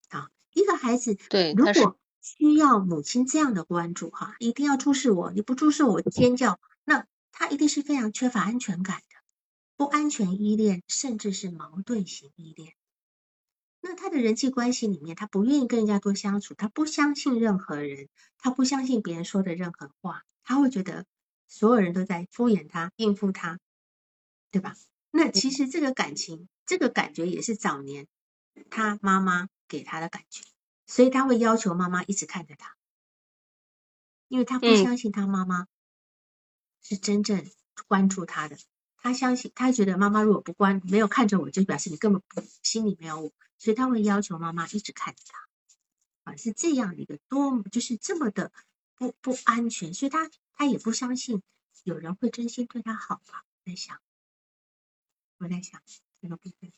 好，一个孩子，对，如果需要母亲这样的关注，哈，一定要注视我，你不注视我尖叫，那他一定是非常缺乏安全感的，不安全依恋，甚至是矛盾型依恋。那他的人际关系里面，他不愿意跟人家多相处，他不相信任何人，他不相信别人说的任何话。他会觉得所有人都在敷衍他、应付他，对吧？那其实这个感情、这个感觉也是早年他妈妈给他的感觉，所以他会要求妈妈一直看着他，因为他不相信他妈妈是真正关注他的。他相信，他觉得妈妈如果不关、没有看着我，就表示你根本不心里没有我，所以他会要求妈妈一直看着他。啊，是这样的一个多，就是这么的不不安全，所以他他也不相信有人会真心对他好吧？在想，我在想这个部分。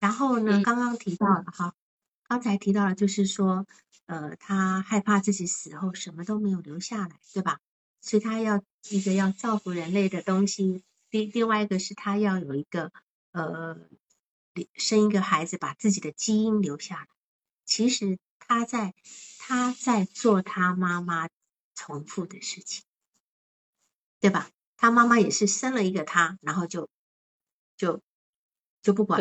然后呢，刚刚提到了哈，刚才提到了就是说，呃，他害怕自己死后什么都没有留下来，对吧？所以他要一个要造福人类的东西，另另外一个是他要有一个呃，生一个孩子，把自己的基因留下来。其实他在他在做他妈妈重复的事情，对吧？他妈妈也是生了一个他，然后就就就不管。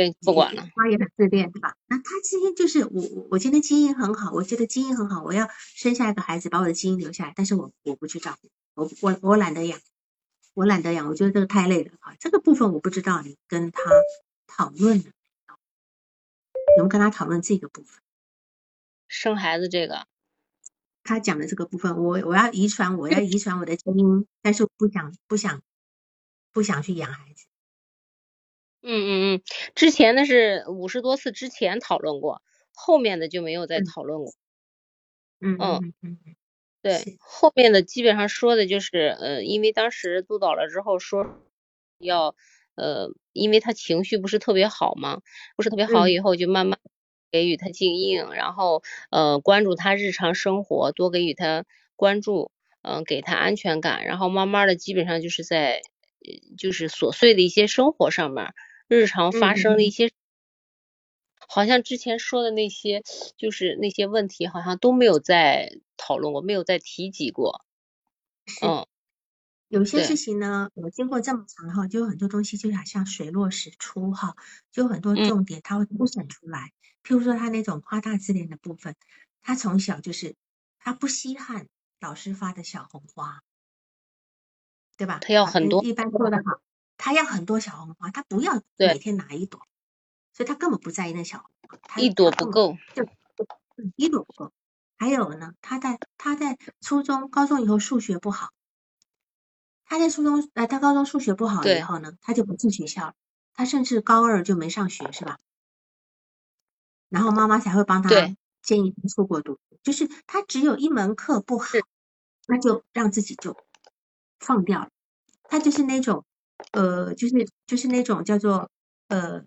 对，不管了。他也很自恋，对吧？那他今天就是我，我我觉得基因很好，我觉得基因很好，我要生下一个孩子，把我的基因留下来。但是我我不去照顾，我我我懒得养，我懒得养，我觉得这个太累了啊。这个部分我不知道你跟他讨论了，有没有跟他讨论这个部分？生孩子这个，他讲的这个部分，我我要遗传，我要遗传我的基因，但是不想不想不想去养孩子。嗯嗯嗯，之前的是五十多次之前讨论过，后面的就没有再讨论过。嗯嗯嗯，对，后面的基本上说的就是，呃，因为当时督导了之后说要，呃，因为他情绪不是特别好嘛，不是特别好，以后就慢慢给予他静应，然后呃关注他日常生活，多给予他关注，嗯，给他安全感，然后慢慢的基本上就是在，就是琐碎的一些生活上面。日常发生的一些，好像之前说的那些，就是那些问题，好像都没有再讨论过，没有再提及过。嗯，有些事情呢，我经过这么长哈，就很多东西就好像水落石出哈，就很多重点它会凸显出来。譬如说他那种夸大自恋的部分，他从小就是他不稀罕老师发的小红花，对吧？他要很多，一般做的好。他要很多小红花，他不要每天拿一朵，所以他根本不在意那小红花。一朵不够，就一朵不够。还有呢，他在他在初中、高中以后数学不好，他在初中呃，他高中数学不好以后呢，他就不进学校了，他甚至高二就没上学，是吧？然后妈妈才会帮他建议出国读，就是他只有一门课不好，那就让自己就放掉了，他就是那种。呃，就是就是那种叫做呃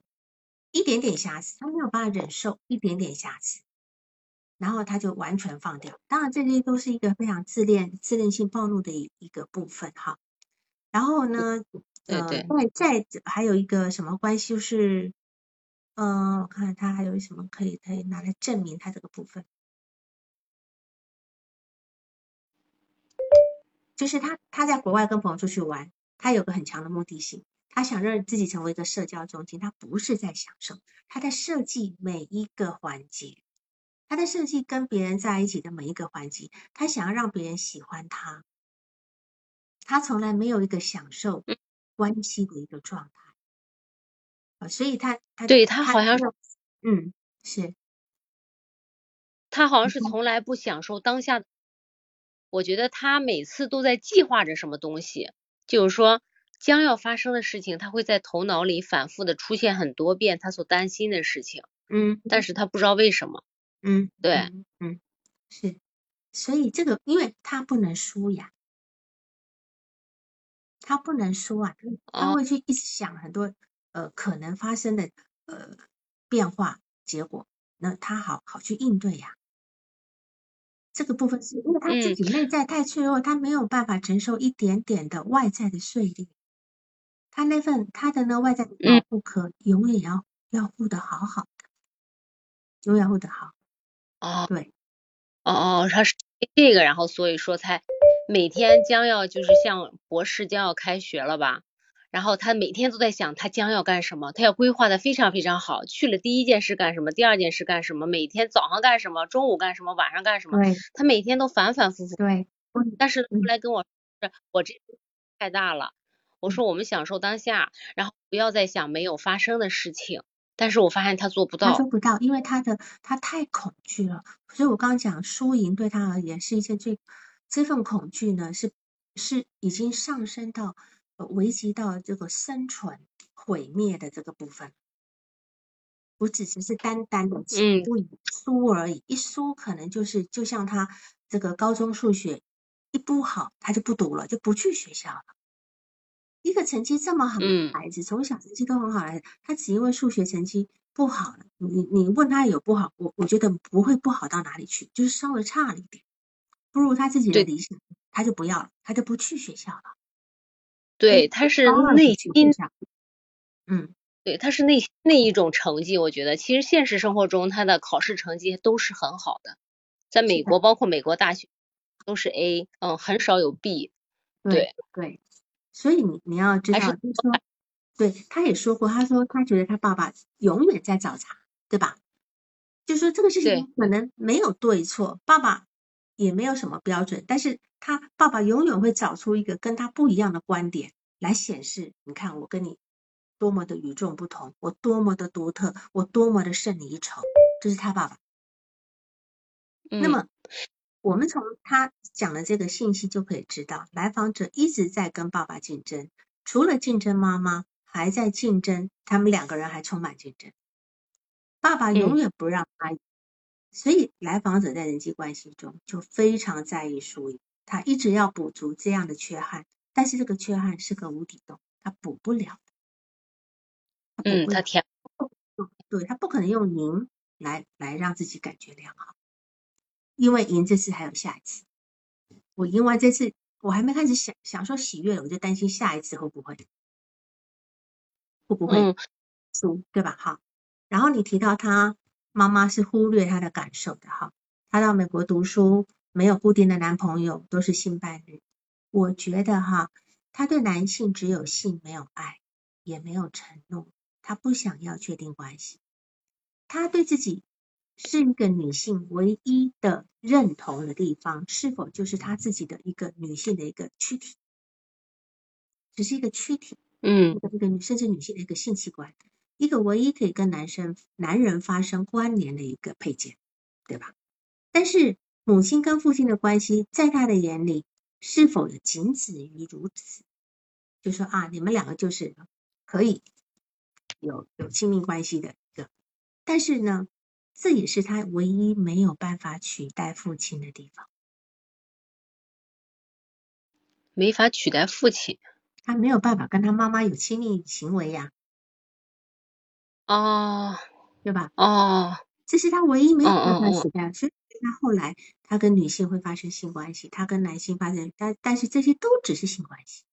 一点点瑕疵，他没有办法忍受一点点瑕疵，然后他就完全放掉。当然，这些都是一个非常自恋、自恋性暴露的一一个部分哈。然后呢，呃，再再还有一个什么关系？就是，嗯，我看看他还有什么可以可以拿来证明他这个部分，就是他他在国外跟朋友出去玩。他有个很强的目的性，他想让自己成为一个社交中心，他不是在享受，他在设计每一个环节，他在设计跟别人在一起的每一个环节，他想要让别人喜欢他，他从来没有一个享受关系的一个状态，啊，所以他他对他好像是，嗯，是，他好像是从。来不享受当下，我觉得他每次都在计划着什么东西。就是说，将要发生的事情，他会在头脑里反复的出现很多遍，他所担心的事情，嗯，但是他不知道为什么，嗯，对，嗯，是，所以这个，因为他不能输呀，他不能输啊，他会去一直想很多呃可能发生的呃变化结果，那他好好去应对呀。这个部分是因为他自己内在太脆弱，他没有办法承受一点点的外在的碎裂。他那份他的那外在保护壳永远要要护得好好的，永远护得好。哦，对，哦哦，他是这个，然后所以说才每天将要就是像博士将要开学了吧。然后他每天都在想他将要干什么，他要规划的非常非常好。去了第一件事干什么，第二件事干什么，每天早上干什么，中午干什么，晚上干什么。他每天都反反复复。对。但是后来跟我说，我这太大了。我说我们享受当下，然后不要再想没有发生的事情。但是我发现他做不到。他做不到，因为他的他太恐惧了。所以我刚刚讲输赢对他而言是一件最这份恐惧呢，是是已经上升到。危及到这个生存毁灭的这个部分，不只只是单单的嗯。不输而已，一输可能就是就像他这个高中数学一不好，他就不读了，就不去学校了。一个成绩这么好的嗯。孩子，从小成绩都很好的，他只因为数学成绩不好了，你你问他有不好，我我觉得不会不好到哪里去，就是稍微差了一点，不如他自己的理想，他就不要了，他就不去学校了。对，他是内心嗯，对，他是那那一种成绩，我觉得其实现实生活中他的考试成绩都是很好的，在美国包括美国大学都是 A，嗯，很少有 B。对对，所以你你要知道，还是就是说，对，他也说过，他说他觉得他爸爸永远在找茬，对吧？就说这个事情可能没有对错，爸爸也没有什么标准，但是他爸爸永远会找出一个跟他不一样的观点来显示，你看我跟你多么的与众不同，我多么的独特，我多么的胜你一筹，这是他爸爸。那嗯么，我们从他讲的这个信息就可以知道，来访者一直在跟爸爸竞争，除了竞争妈妈，还在竞争，他们两个人还充满竞争。爸爸永嗯远不让他赢，所以来访者在人际关系中就非常在意输赢，他一直要补足这样的缺憾，但是这个缺憾是个无底洞，他补不了嗯，他填对他不可能用赢来来让自己感觉良好，因为赢这次还有下一次。我赢完这次，我还没开始享享受喜悦了，我就担心下一次会不会会不会嗯输，对吧？好，然后你提到他妈妈是忽略他的感受的，哈，他到美国读书，没有固定的男朋友，都是性伴侣。我觉得哈，他对男性只有性没有爱，也没有承诺，他不想要确定关系，他对自己是一个女性唯一的认同的地方，是否就是他自己的一个女性的一个躯体，只是一个躯体，嗯一个一个女甚至女性的一个性器官，一个唯一可以跟男生男人发生关联的一个配件，对吧？但是母亲跟父亲的关系，在他的眼里，是否也仅止于如此？就说啊，你们两个就是可以有有亲密关系的一个，但是呢，这也是他唯一没有办法取代父亲的地方，没法取代父亲。他没有办法跟他妈妈有亲密行为呀、哦对吧？哦，这是他唯一没有嗯办法取代，所以他后来他跟女性会发生性关系，他跟男性发生，但但是这些都只是性关系，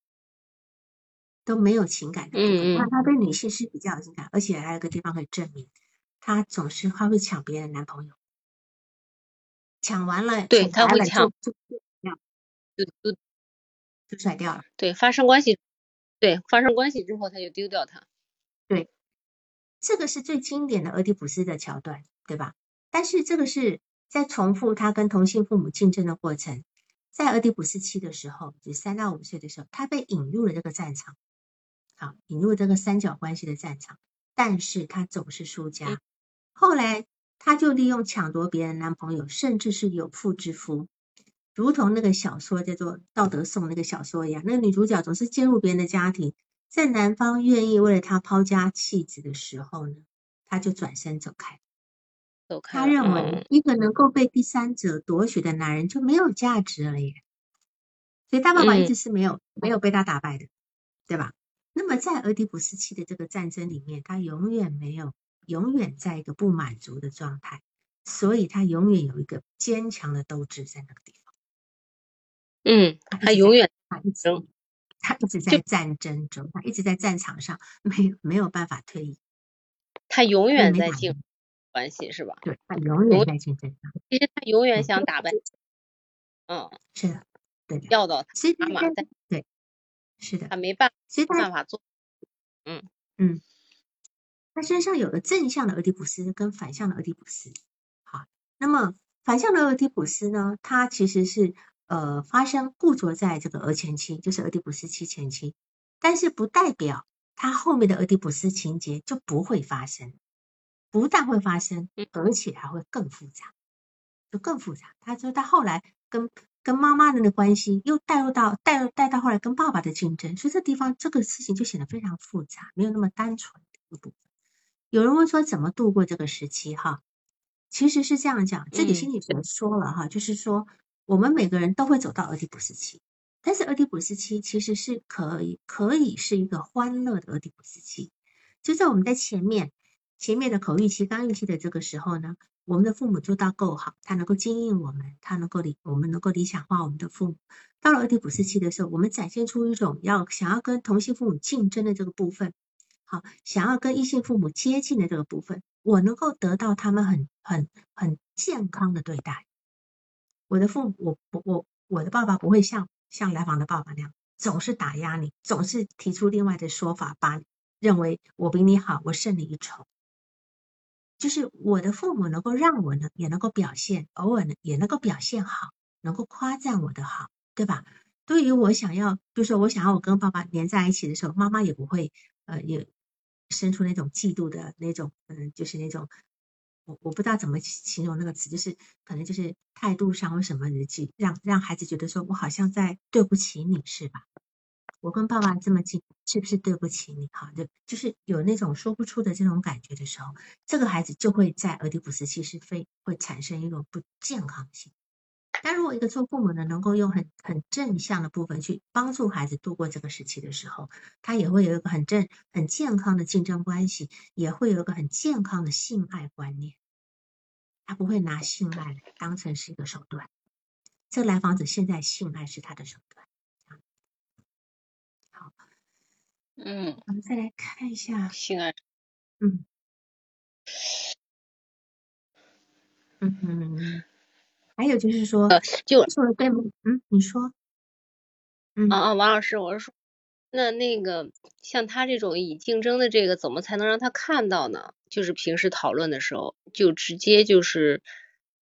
都没有情感的那他对女性是比较有情感，而且还有一个地方可以证明，他总是他会抢别人男朋友，抢完了，对他会抢就就就就甩掉了。对发生关系，对发生关系之后他就丢掉他。对这个是最经典的俄狄浦斯的桥段，对吧？但是这个是在重复他跟同性父母竞争的过程。在俄狄浦斯期的时候，就三到五岁的时候，他被引入了这个战场，好，引入这个三角关系的战场，但是他总是输家。后来他就利用抢夺别人男朋友，甚至是有妇之夫，如同那个小说叫做《道德颂》那个小说一样，那个女主角总是介入别人的家庭，在男方愿意为了他抛家弃子的时候呢，他就转身走开。他认嗯为一个能够被第三者夺取的男人就没有价值了耶，所以他爸爸一嗯直是没有、没有被他打败的，对吧？那么在俄狄浦斯期的这个战争里面，他永远没有，永远在一个不满足的状态，所以他永远有一个坚强的斗志在那个地方。嗯，他永远他一直他一直在战争中，他一直在战场上，没有没有办法退役，他永远在竞赢关系是吧？对他永远在竞争上，其实他永远想打败，嗯，是的，对的。要到他所以他在妈妈但对，是的他，没办所以他办法做。嗯嗯他身上有了正向的俄狄浦斯跟反向的俄狄浦斯。好，那么反向的俄狄浦斯呢，它其实是呃发生固着在这个俄前期，就是俄狄浦斯期前期，但是不代表他后面的俄狄浦斯情节就不会发生，不但会发生，而且还会更复杂，就更复杂。他说他后来跟跟妈妈的那关系又带入到带入带到后来跟爸爸的竞争，所以这地方这个事情就显得非常复杂，没有那么单纯的一部分。有人问说怎么度过这个时期哈？其实是这样讲，这里心理学说了哈，就是说我们每个人都会走到俄狄浦斯期，但是俄狄浦斯期其实是可以可以是一个欢乐的俄狄浦斯期，就在我们在前面前面的口欲期、刚欲期的这个时候呢，我们的父母做到够好，他能够经营我们，他能够理我们能够理想化我们的父母。到了俄狄浦斯期的时候，我们展现出一种要想要跟同性父母竞争的这个部分。好，想要跟异性父母接近的这个部分，我能够得到他们很很很健康的对待。我的父，我我我我的爸爸不会像像来访的爸爸那样，总是打压你，总是提出另外的说法，把认为我比你好，我胜你一筹。就是我的父母能够让我呢，也能够表现，偶尔呢也能够表现好，能够夸赞我的好，对吧？对于我想要，就是我想要我跟爸爸连在一起的时候，妈妈也不会呃也。生出那种嫉妒的那种，嗯，就是那种，我我不知道怎么形容那个词，就是可能就是态度上或什么的，去让让孩子觉得说我好像在对不起你，是吧？我跟爸爸这么近，是不是对不起你？哈，就就是有那种说不出的这种感觉的时候，这个孩子就会在俄狄浦斯期是非会产生一种不健康性。但如果一个做父母的能够用很很正向的部分去帮助孩子度过这个时期的时候，他也会有一个很正、很健康的竞争关系，也会有一个很健康的性爱观念。他不会拿性爱当成是一个手段。这个来访者现在性爱是他的手段。好，嗯，我们再来看一下性爱，嗯，嗯嗯。还有就是说，就说的对吗？嗯，你说，嗯啊啊，王老师，我是说，那那个像他这种以竞争的这个，怎么才能让他看到呢？就是平时讨论的时候，就直接就是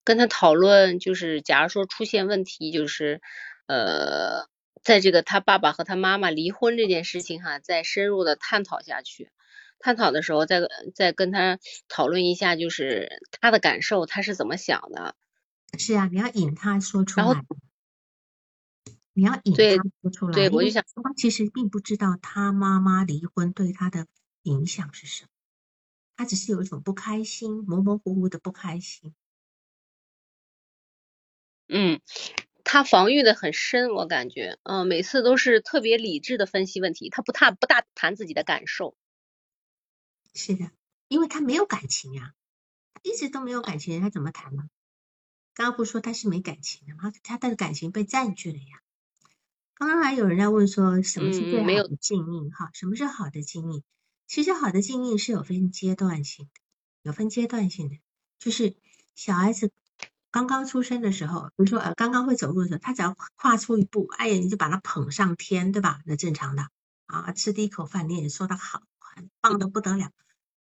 跟他讨论，就是假如说出现问题，就是呃，在这个他爸爸和他妈妈离婚这件事情哈，再深入的探讨下去，探讨的时候再再跟他讨论一下，就是他的感受，他是怎么想的。是啊，你要引他说出来，你要引他说出来。对，我就想，他其实并不知道他妈妈离婚对他的影响是什么，他只是有一种不开心，模模糊糊的不开心。嗯，他防御的很深，我感觉，嗯，每次都是特别理智的分析问题，他不大不大谈自己的感受。是的，因为他没有感情呀，他一直都没有感情，他怎么谈呢？刚刚不说他是没感情的吗？他的感情被占据了呀。刚刚还有人在问说，什么是最好的静音？哈，什么是好的静音？其实好的静音是有分阶段性的，有分阶段性的。就是小孩子刚刚出生的时候，比如说呃刚刚会走路的时候，他只要跨出一步，哎呀你就把他捧上天，对吧？那正常的啊，吃第一口饭你也说他好，很棒的不得了。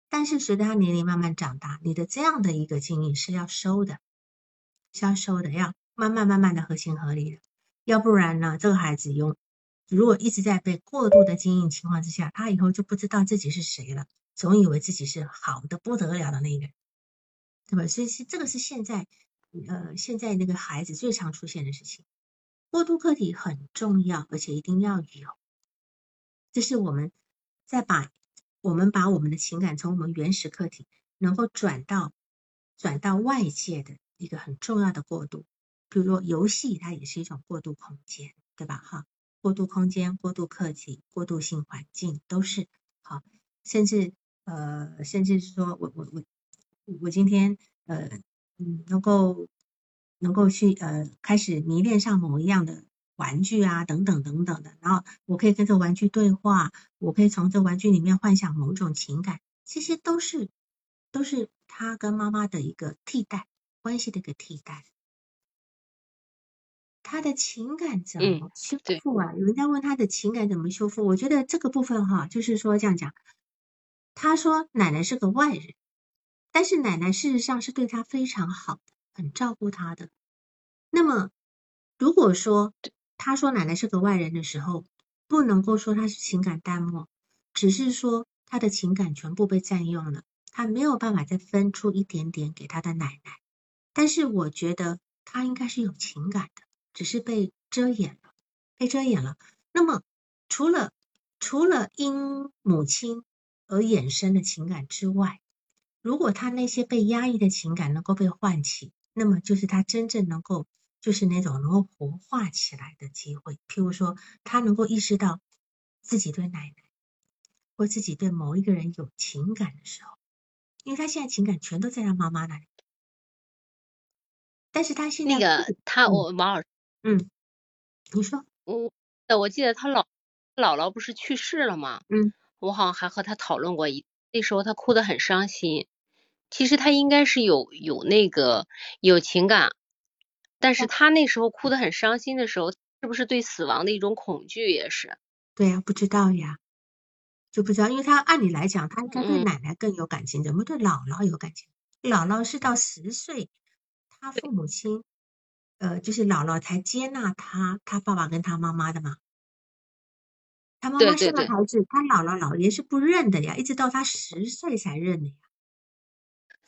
但是随着他年龄慢慢长大，你的这样的一个静音是要收的。是要收的要慢慢慢慢的合情合理的，要不然呢，这个孩子用如果一直在被过度的经营情况之下，他以后就不知道自己是谁了，总以为自己是好的不得了的那个人，对吧？所以是这个是现在呃现在那个孩子最常出现的事情。过渡客体很重要，而且一定要有，这是我们在把我们把我们的情感从我们原始客体能够转到转到外界的。一个很重要的过渡，比如说游戏，它也是一种过渡空间，对吧？哈，过渡空间、过渡客体、过渡性环境都是好，甚至呃，甚至是说我我我我今天呃嗯能够能够去呃开始迷恋上某一样的玩具啊等等等等的，然后我可以跟这玩具对话，我可以从这玩具里面幻想某种情感，这些都是都是他跟妈妈的一个替代。关系的一个替代，他的情感怎么修复啊？有人在问他的情感怎么修复？我觉得这个部分哈，就是说这样讲，他说奶奶是个外人，但是奶奶事实上是对他非常好的，很照顾他的。那么如果说他说奶奶是个外人的时候，不能够说他是情感淡漠，只是说他的情感全部被占用了，他没有办法再分出一点点给他的奶奶。但是我觉得他应该是有情感的，只是被遮掩了，被遮掩了。那么除了除了因母亲而衍生的情感之外，如果他那些被压抑的情感能够被唤起，那么就是他真正能够就是那种能够活化起来的机会。譬如说，他能够意识到自己对奶奶或自己对某一个人有情感的时候，因为他现在情感全都在他妈妈那里。但是他现在那个他我王老师，嗯，你说我我记得他老姥姥不是去世了吗？嗯，我好像还和他讨论过一，那时候他哭得很伤心。其实他应该是有有那个有情感，但是他那时候哭得很伤心的时候，是不是对死亡的一种恐惧也是？对呀，不知道呀，就不知道，因为他按理来讲，他应该对嗯奶奶更有感情，怎么对姥姥有感情？姥姥是到十岁，他父母亲，呃，就是姥姥才接纳他，他爸爸跟他妈妈的嘛。他妈妈生了孩子，他姥姥姥爷是不认的呀，一直到他十岁才认的呀。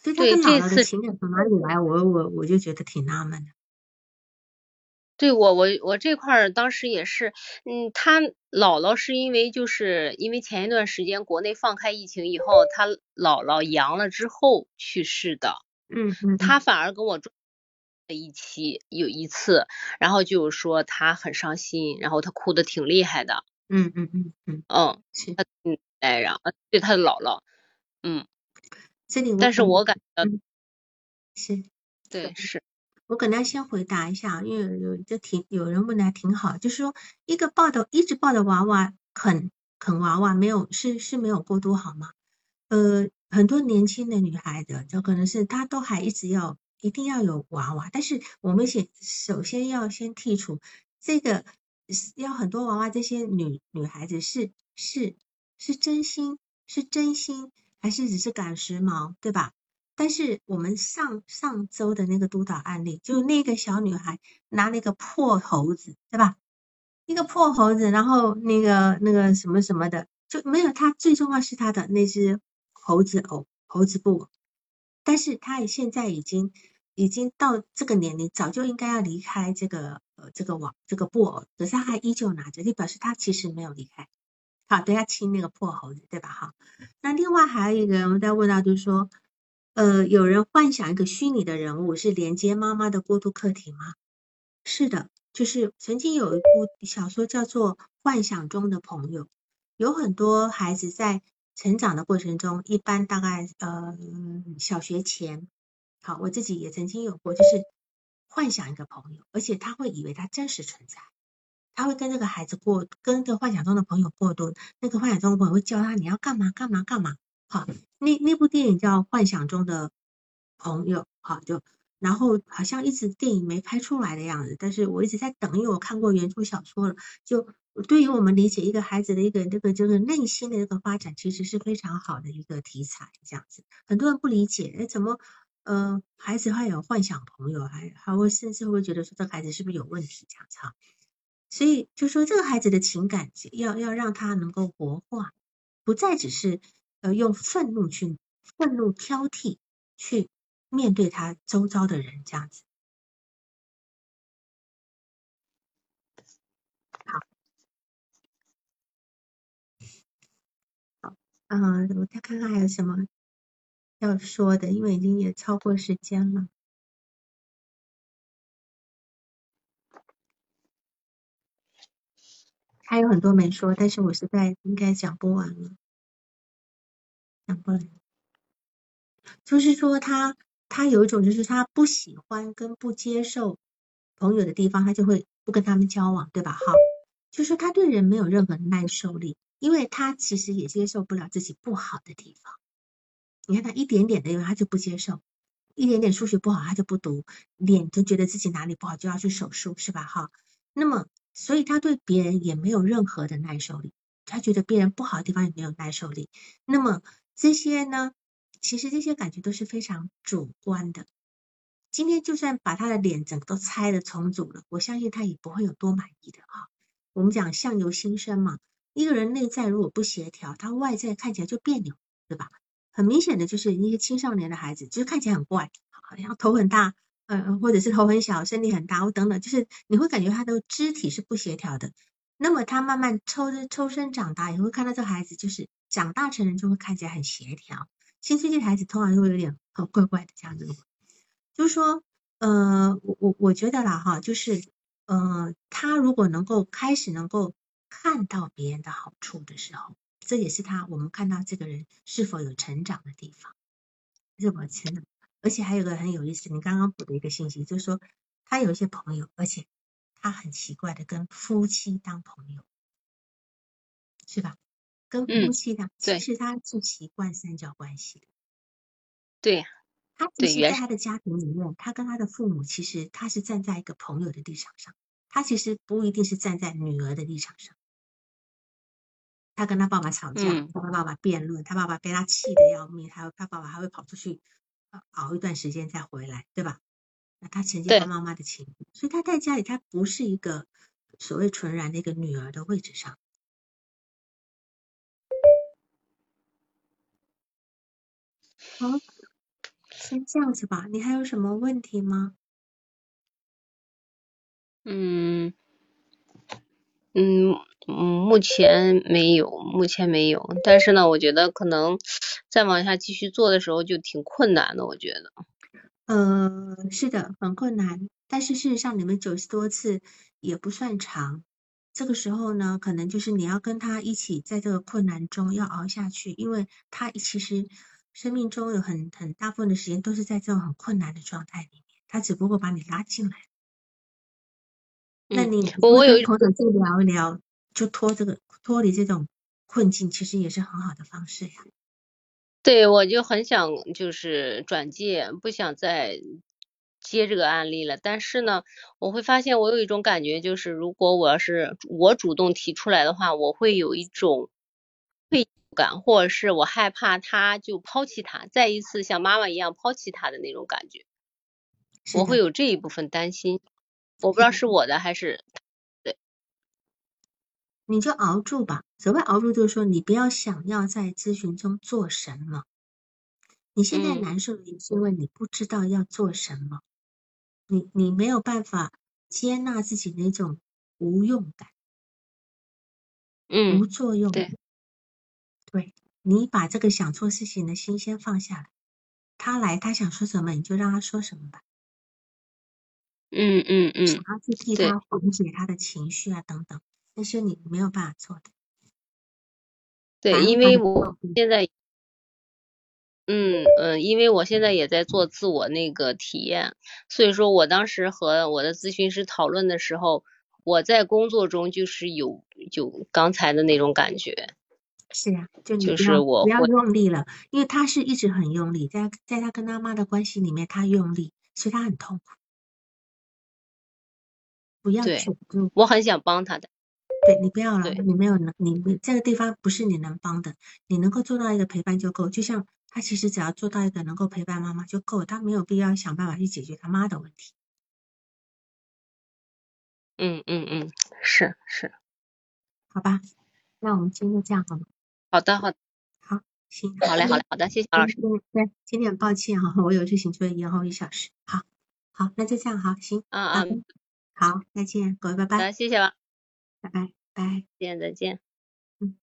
所以他对跟姥姥的这次情感从哪里来？我我我就觉得挺纳闷的。对我我我这块儿当时也是，嗯，他姥姥是因为就是因为前一段时间国内放开疫情以后，他姥姥阳了之后去世的，嗯嗯，他反而跟我住在一期有一次，然后就是说他很伤心，然后他哭的挺厉害的，嗯嗯嗯嗯，嗯，他嗯哎，然后对他的姥姥，嗯，这里但是我感觉嗯是对是，我可能要先回答一下，因为有这挺有人问的还挺好，就是说一个抱的一直抱着娃娃啃啃娃娃，没有是是没有过度好吗？呃，很多年轻的女孩子，就可能是她都还一直要一定要有娃娃，但是我们先首先要先剔除这个是要很多娃娃，这些女女孩子是是是真心是真心，还是只是赶时髦，对吧？但是我们上上周的那个督导案例，就那个小女孩拿那个破猴子，对吧？一个破猴子，然后那个那个什么什么的，就没有她最重要是她的那只猴子偶猴子布偶，但是她现在已经已经到这个年龄，早就应该要离开这个呃这个网这个布偶，可是她还依旧拿着，就表示她其实没有离开。好，对，要亲那个破猴子，对吧？哈，那另外还有一个我们在问到，就是说。呃，有人幻想一个虚拟的人物是连接妈妈的过渡客体吗？是的，就是曾经有一部小说叫做《幻想中的朋友》，有很多孩子在成长的过程中，一般大概呃小学前，好，我自己也曾经有过，就是幻想一个朋友，而且他会以为他真实存在，他会跟这个孩子过，跟个幻想中的朋友过渡，那个幻想中的朋友会教他你要干嘛干嘛干嘛，好。那那部电影叫《幻想中的朋友》，好，就然后好像一直电影没拍出来的样子，但是我一直在等，因为我看过原著小说了。就对于我们理解一个孩子的一个这个这个内心的这个发展，其实是非常好的一个题材。这样子，很多人不理解，哎，怎么呃孩子会有幻想朋友，还还会甚至会觉得说这孩子是不是有问题这样子哈？所以就说这个孩子的情感要要让他能够活化，不再只是。呃，用愤怒去愤怒挑剔去面对他周遭的人，这样子。好，嗯，我再看看还有什么要说的，因为已经也超过时间了。还有很多没说，但是我实在应该讲不完了。讲不了，就是说他他有一种就是他不喜欢跟不接受朋友的地方，他就会不跟他们交往，对吧？哈，就是他对人没有任何耐受力，因为他其实也接受不了自己不好的地方。你看他一点点的，因为他就不接受，一点点数学不好他就不读，脸就觉得自己哪里不好就要去手术，是吧？哈，那么所以他对别人也没有任何的耐受力，他觉得别人不好的地方也没有耐受力，那么。这些呢，其实这些感觉都是非常主观的。今天就算把他的脸整个都拆了重组了，我相信他也不会有多满意的啊。我们讲相由心生嘛，一个人内在如果不协调，他外在看起来就别扭，对吧？很明显的就是一些青少年的孩子，就是看起来很怪，好像头很大，呃，或者是头很小，身体很大，或等等，就是你会感觉他的肢体是不协调的。那么他慢慢抽抽身长大，也会看到这孩子就是。长大成人就会看起来很协调，新世界的孩子通常就会有点很怪怪的这样子，就是说，呃，我我我觉得啦哈，就是呃，他如果能够开始能够看到别人的好处的时候，这也是他我们看到这个人是否有成长的地方，是否成长。而且还有个很有意思，你刚刚补的一个信息，就是说他有一些朋友，而且他很奇怪的跟夫妻当朋友，是吧？跟夫妻当，其实他是习惯三角关系的。对，他其实在他的家庭里面，他跟他的父母其实他是站在一个朋友的立场上，他其实不一定是站在女儿的立场上。他跟他爸爸吵架，跟他爸爸辩论，他爸爸被他气得要命，还有他爸爸还会跑出去。熬一段时间再回来，对吧？那他承接他妈妈的情，所以他在家里他不是一个所谓纯然的一个女儿的位置上。好，先这样子吧。你还有什么问题吗？嗯嗯嗯，目前没有，目前没有。但是呢，我觉得可能。再往下继续做的时候就挺困难的，我觉得。呃，是的，很困难。但是事实上，你们九十多次也不算长。这个时候呢，可能就是你要跟他一起在这个困难中要熬下去，因为他其实生命中有很很大部分的时间都是在这种很困难的状态里面，他只不过把你拉进来。那你我我有朋友就聊一聊，就脱这个脱离这种困境，其实也是很好的方式呀。对，我就很想就是转介，不想再接这个案例了。但是呢，我会发现我有一种感觉，就是如果我要是我主动提出来的话，我会有一种愧疚感，或者是我害怕他就抛弃他，再一次像妈妈一样抛弃他的那种感觉。我会有这一部分担心，我不知道是我的还是对。你就熬住吧。所谓熬住，就是说你不要想要在咨询中做什么。你现在难受，是因为你不知道要做什么。你你没有办法接纳自己那种无用感，嗯，无作用。对，对你把这个想做事情的心先放下来。他来，他想说什么，你就让他说什么吧。嗯嗯嗯，想要去替他缓解他的情绪啊，等等。那是你没有办法做的。对，因为我现在，嗯嗯，因为我现在也在做自我那个体验，所以说我当时和我的咨询师讨论的时候，我在工作中就是有有刚才的那种感觉。是呀，就你就是我不要用力了，因为他是一直很用力，在在他跟他妈的关系里面，他用力，所以他很痛苦。不要去，我很想帮他的。对你不要了，你没有能，你这个地方不是你能帮的，你能够做到一个陪伴就够。就像他其实只要做到一个能够陪伴妈妈就够，他没有必要想办法去解决他妈的问题。嗯嗯嗯，是是，好吧，那我们今天就这样好吗？好的好的，好行，好嘞好嘞好的，谢谢王老师。对，今天很抱歉哈，我有事情就延后一小时。好，好，那就这样好，行，嗯嗯，好，再见，各位拜拜。好，谢谢了。拜拜拜，再见再见。嗯，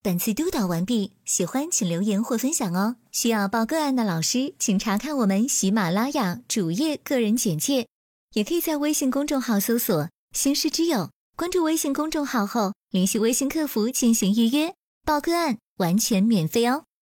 本次督导完毕，喜欢请留言或分享哦。需要报个案的老师，请查看我们喜马拉雅主页个人简介，也可以在微信公众号搜索“新师之友”，关注微信公众号后联系微信客服进行预约报个案，完全免费哦。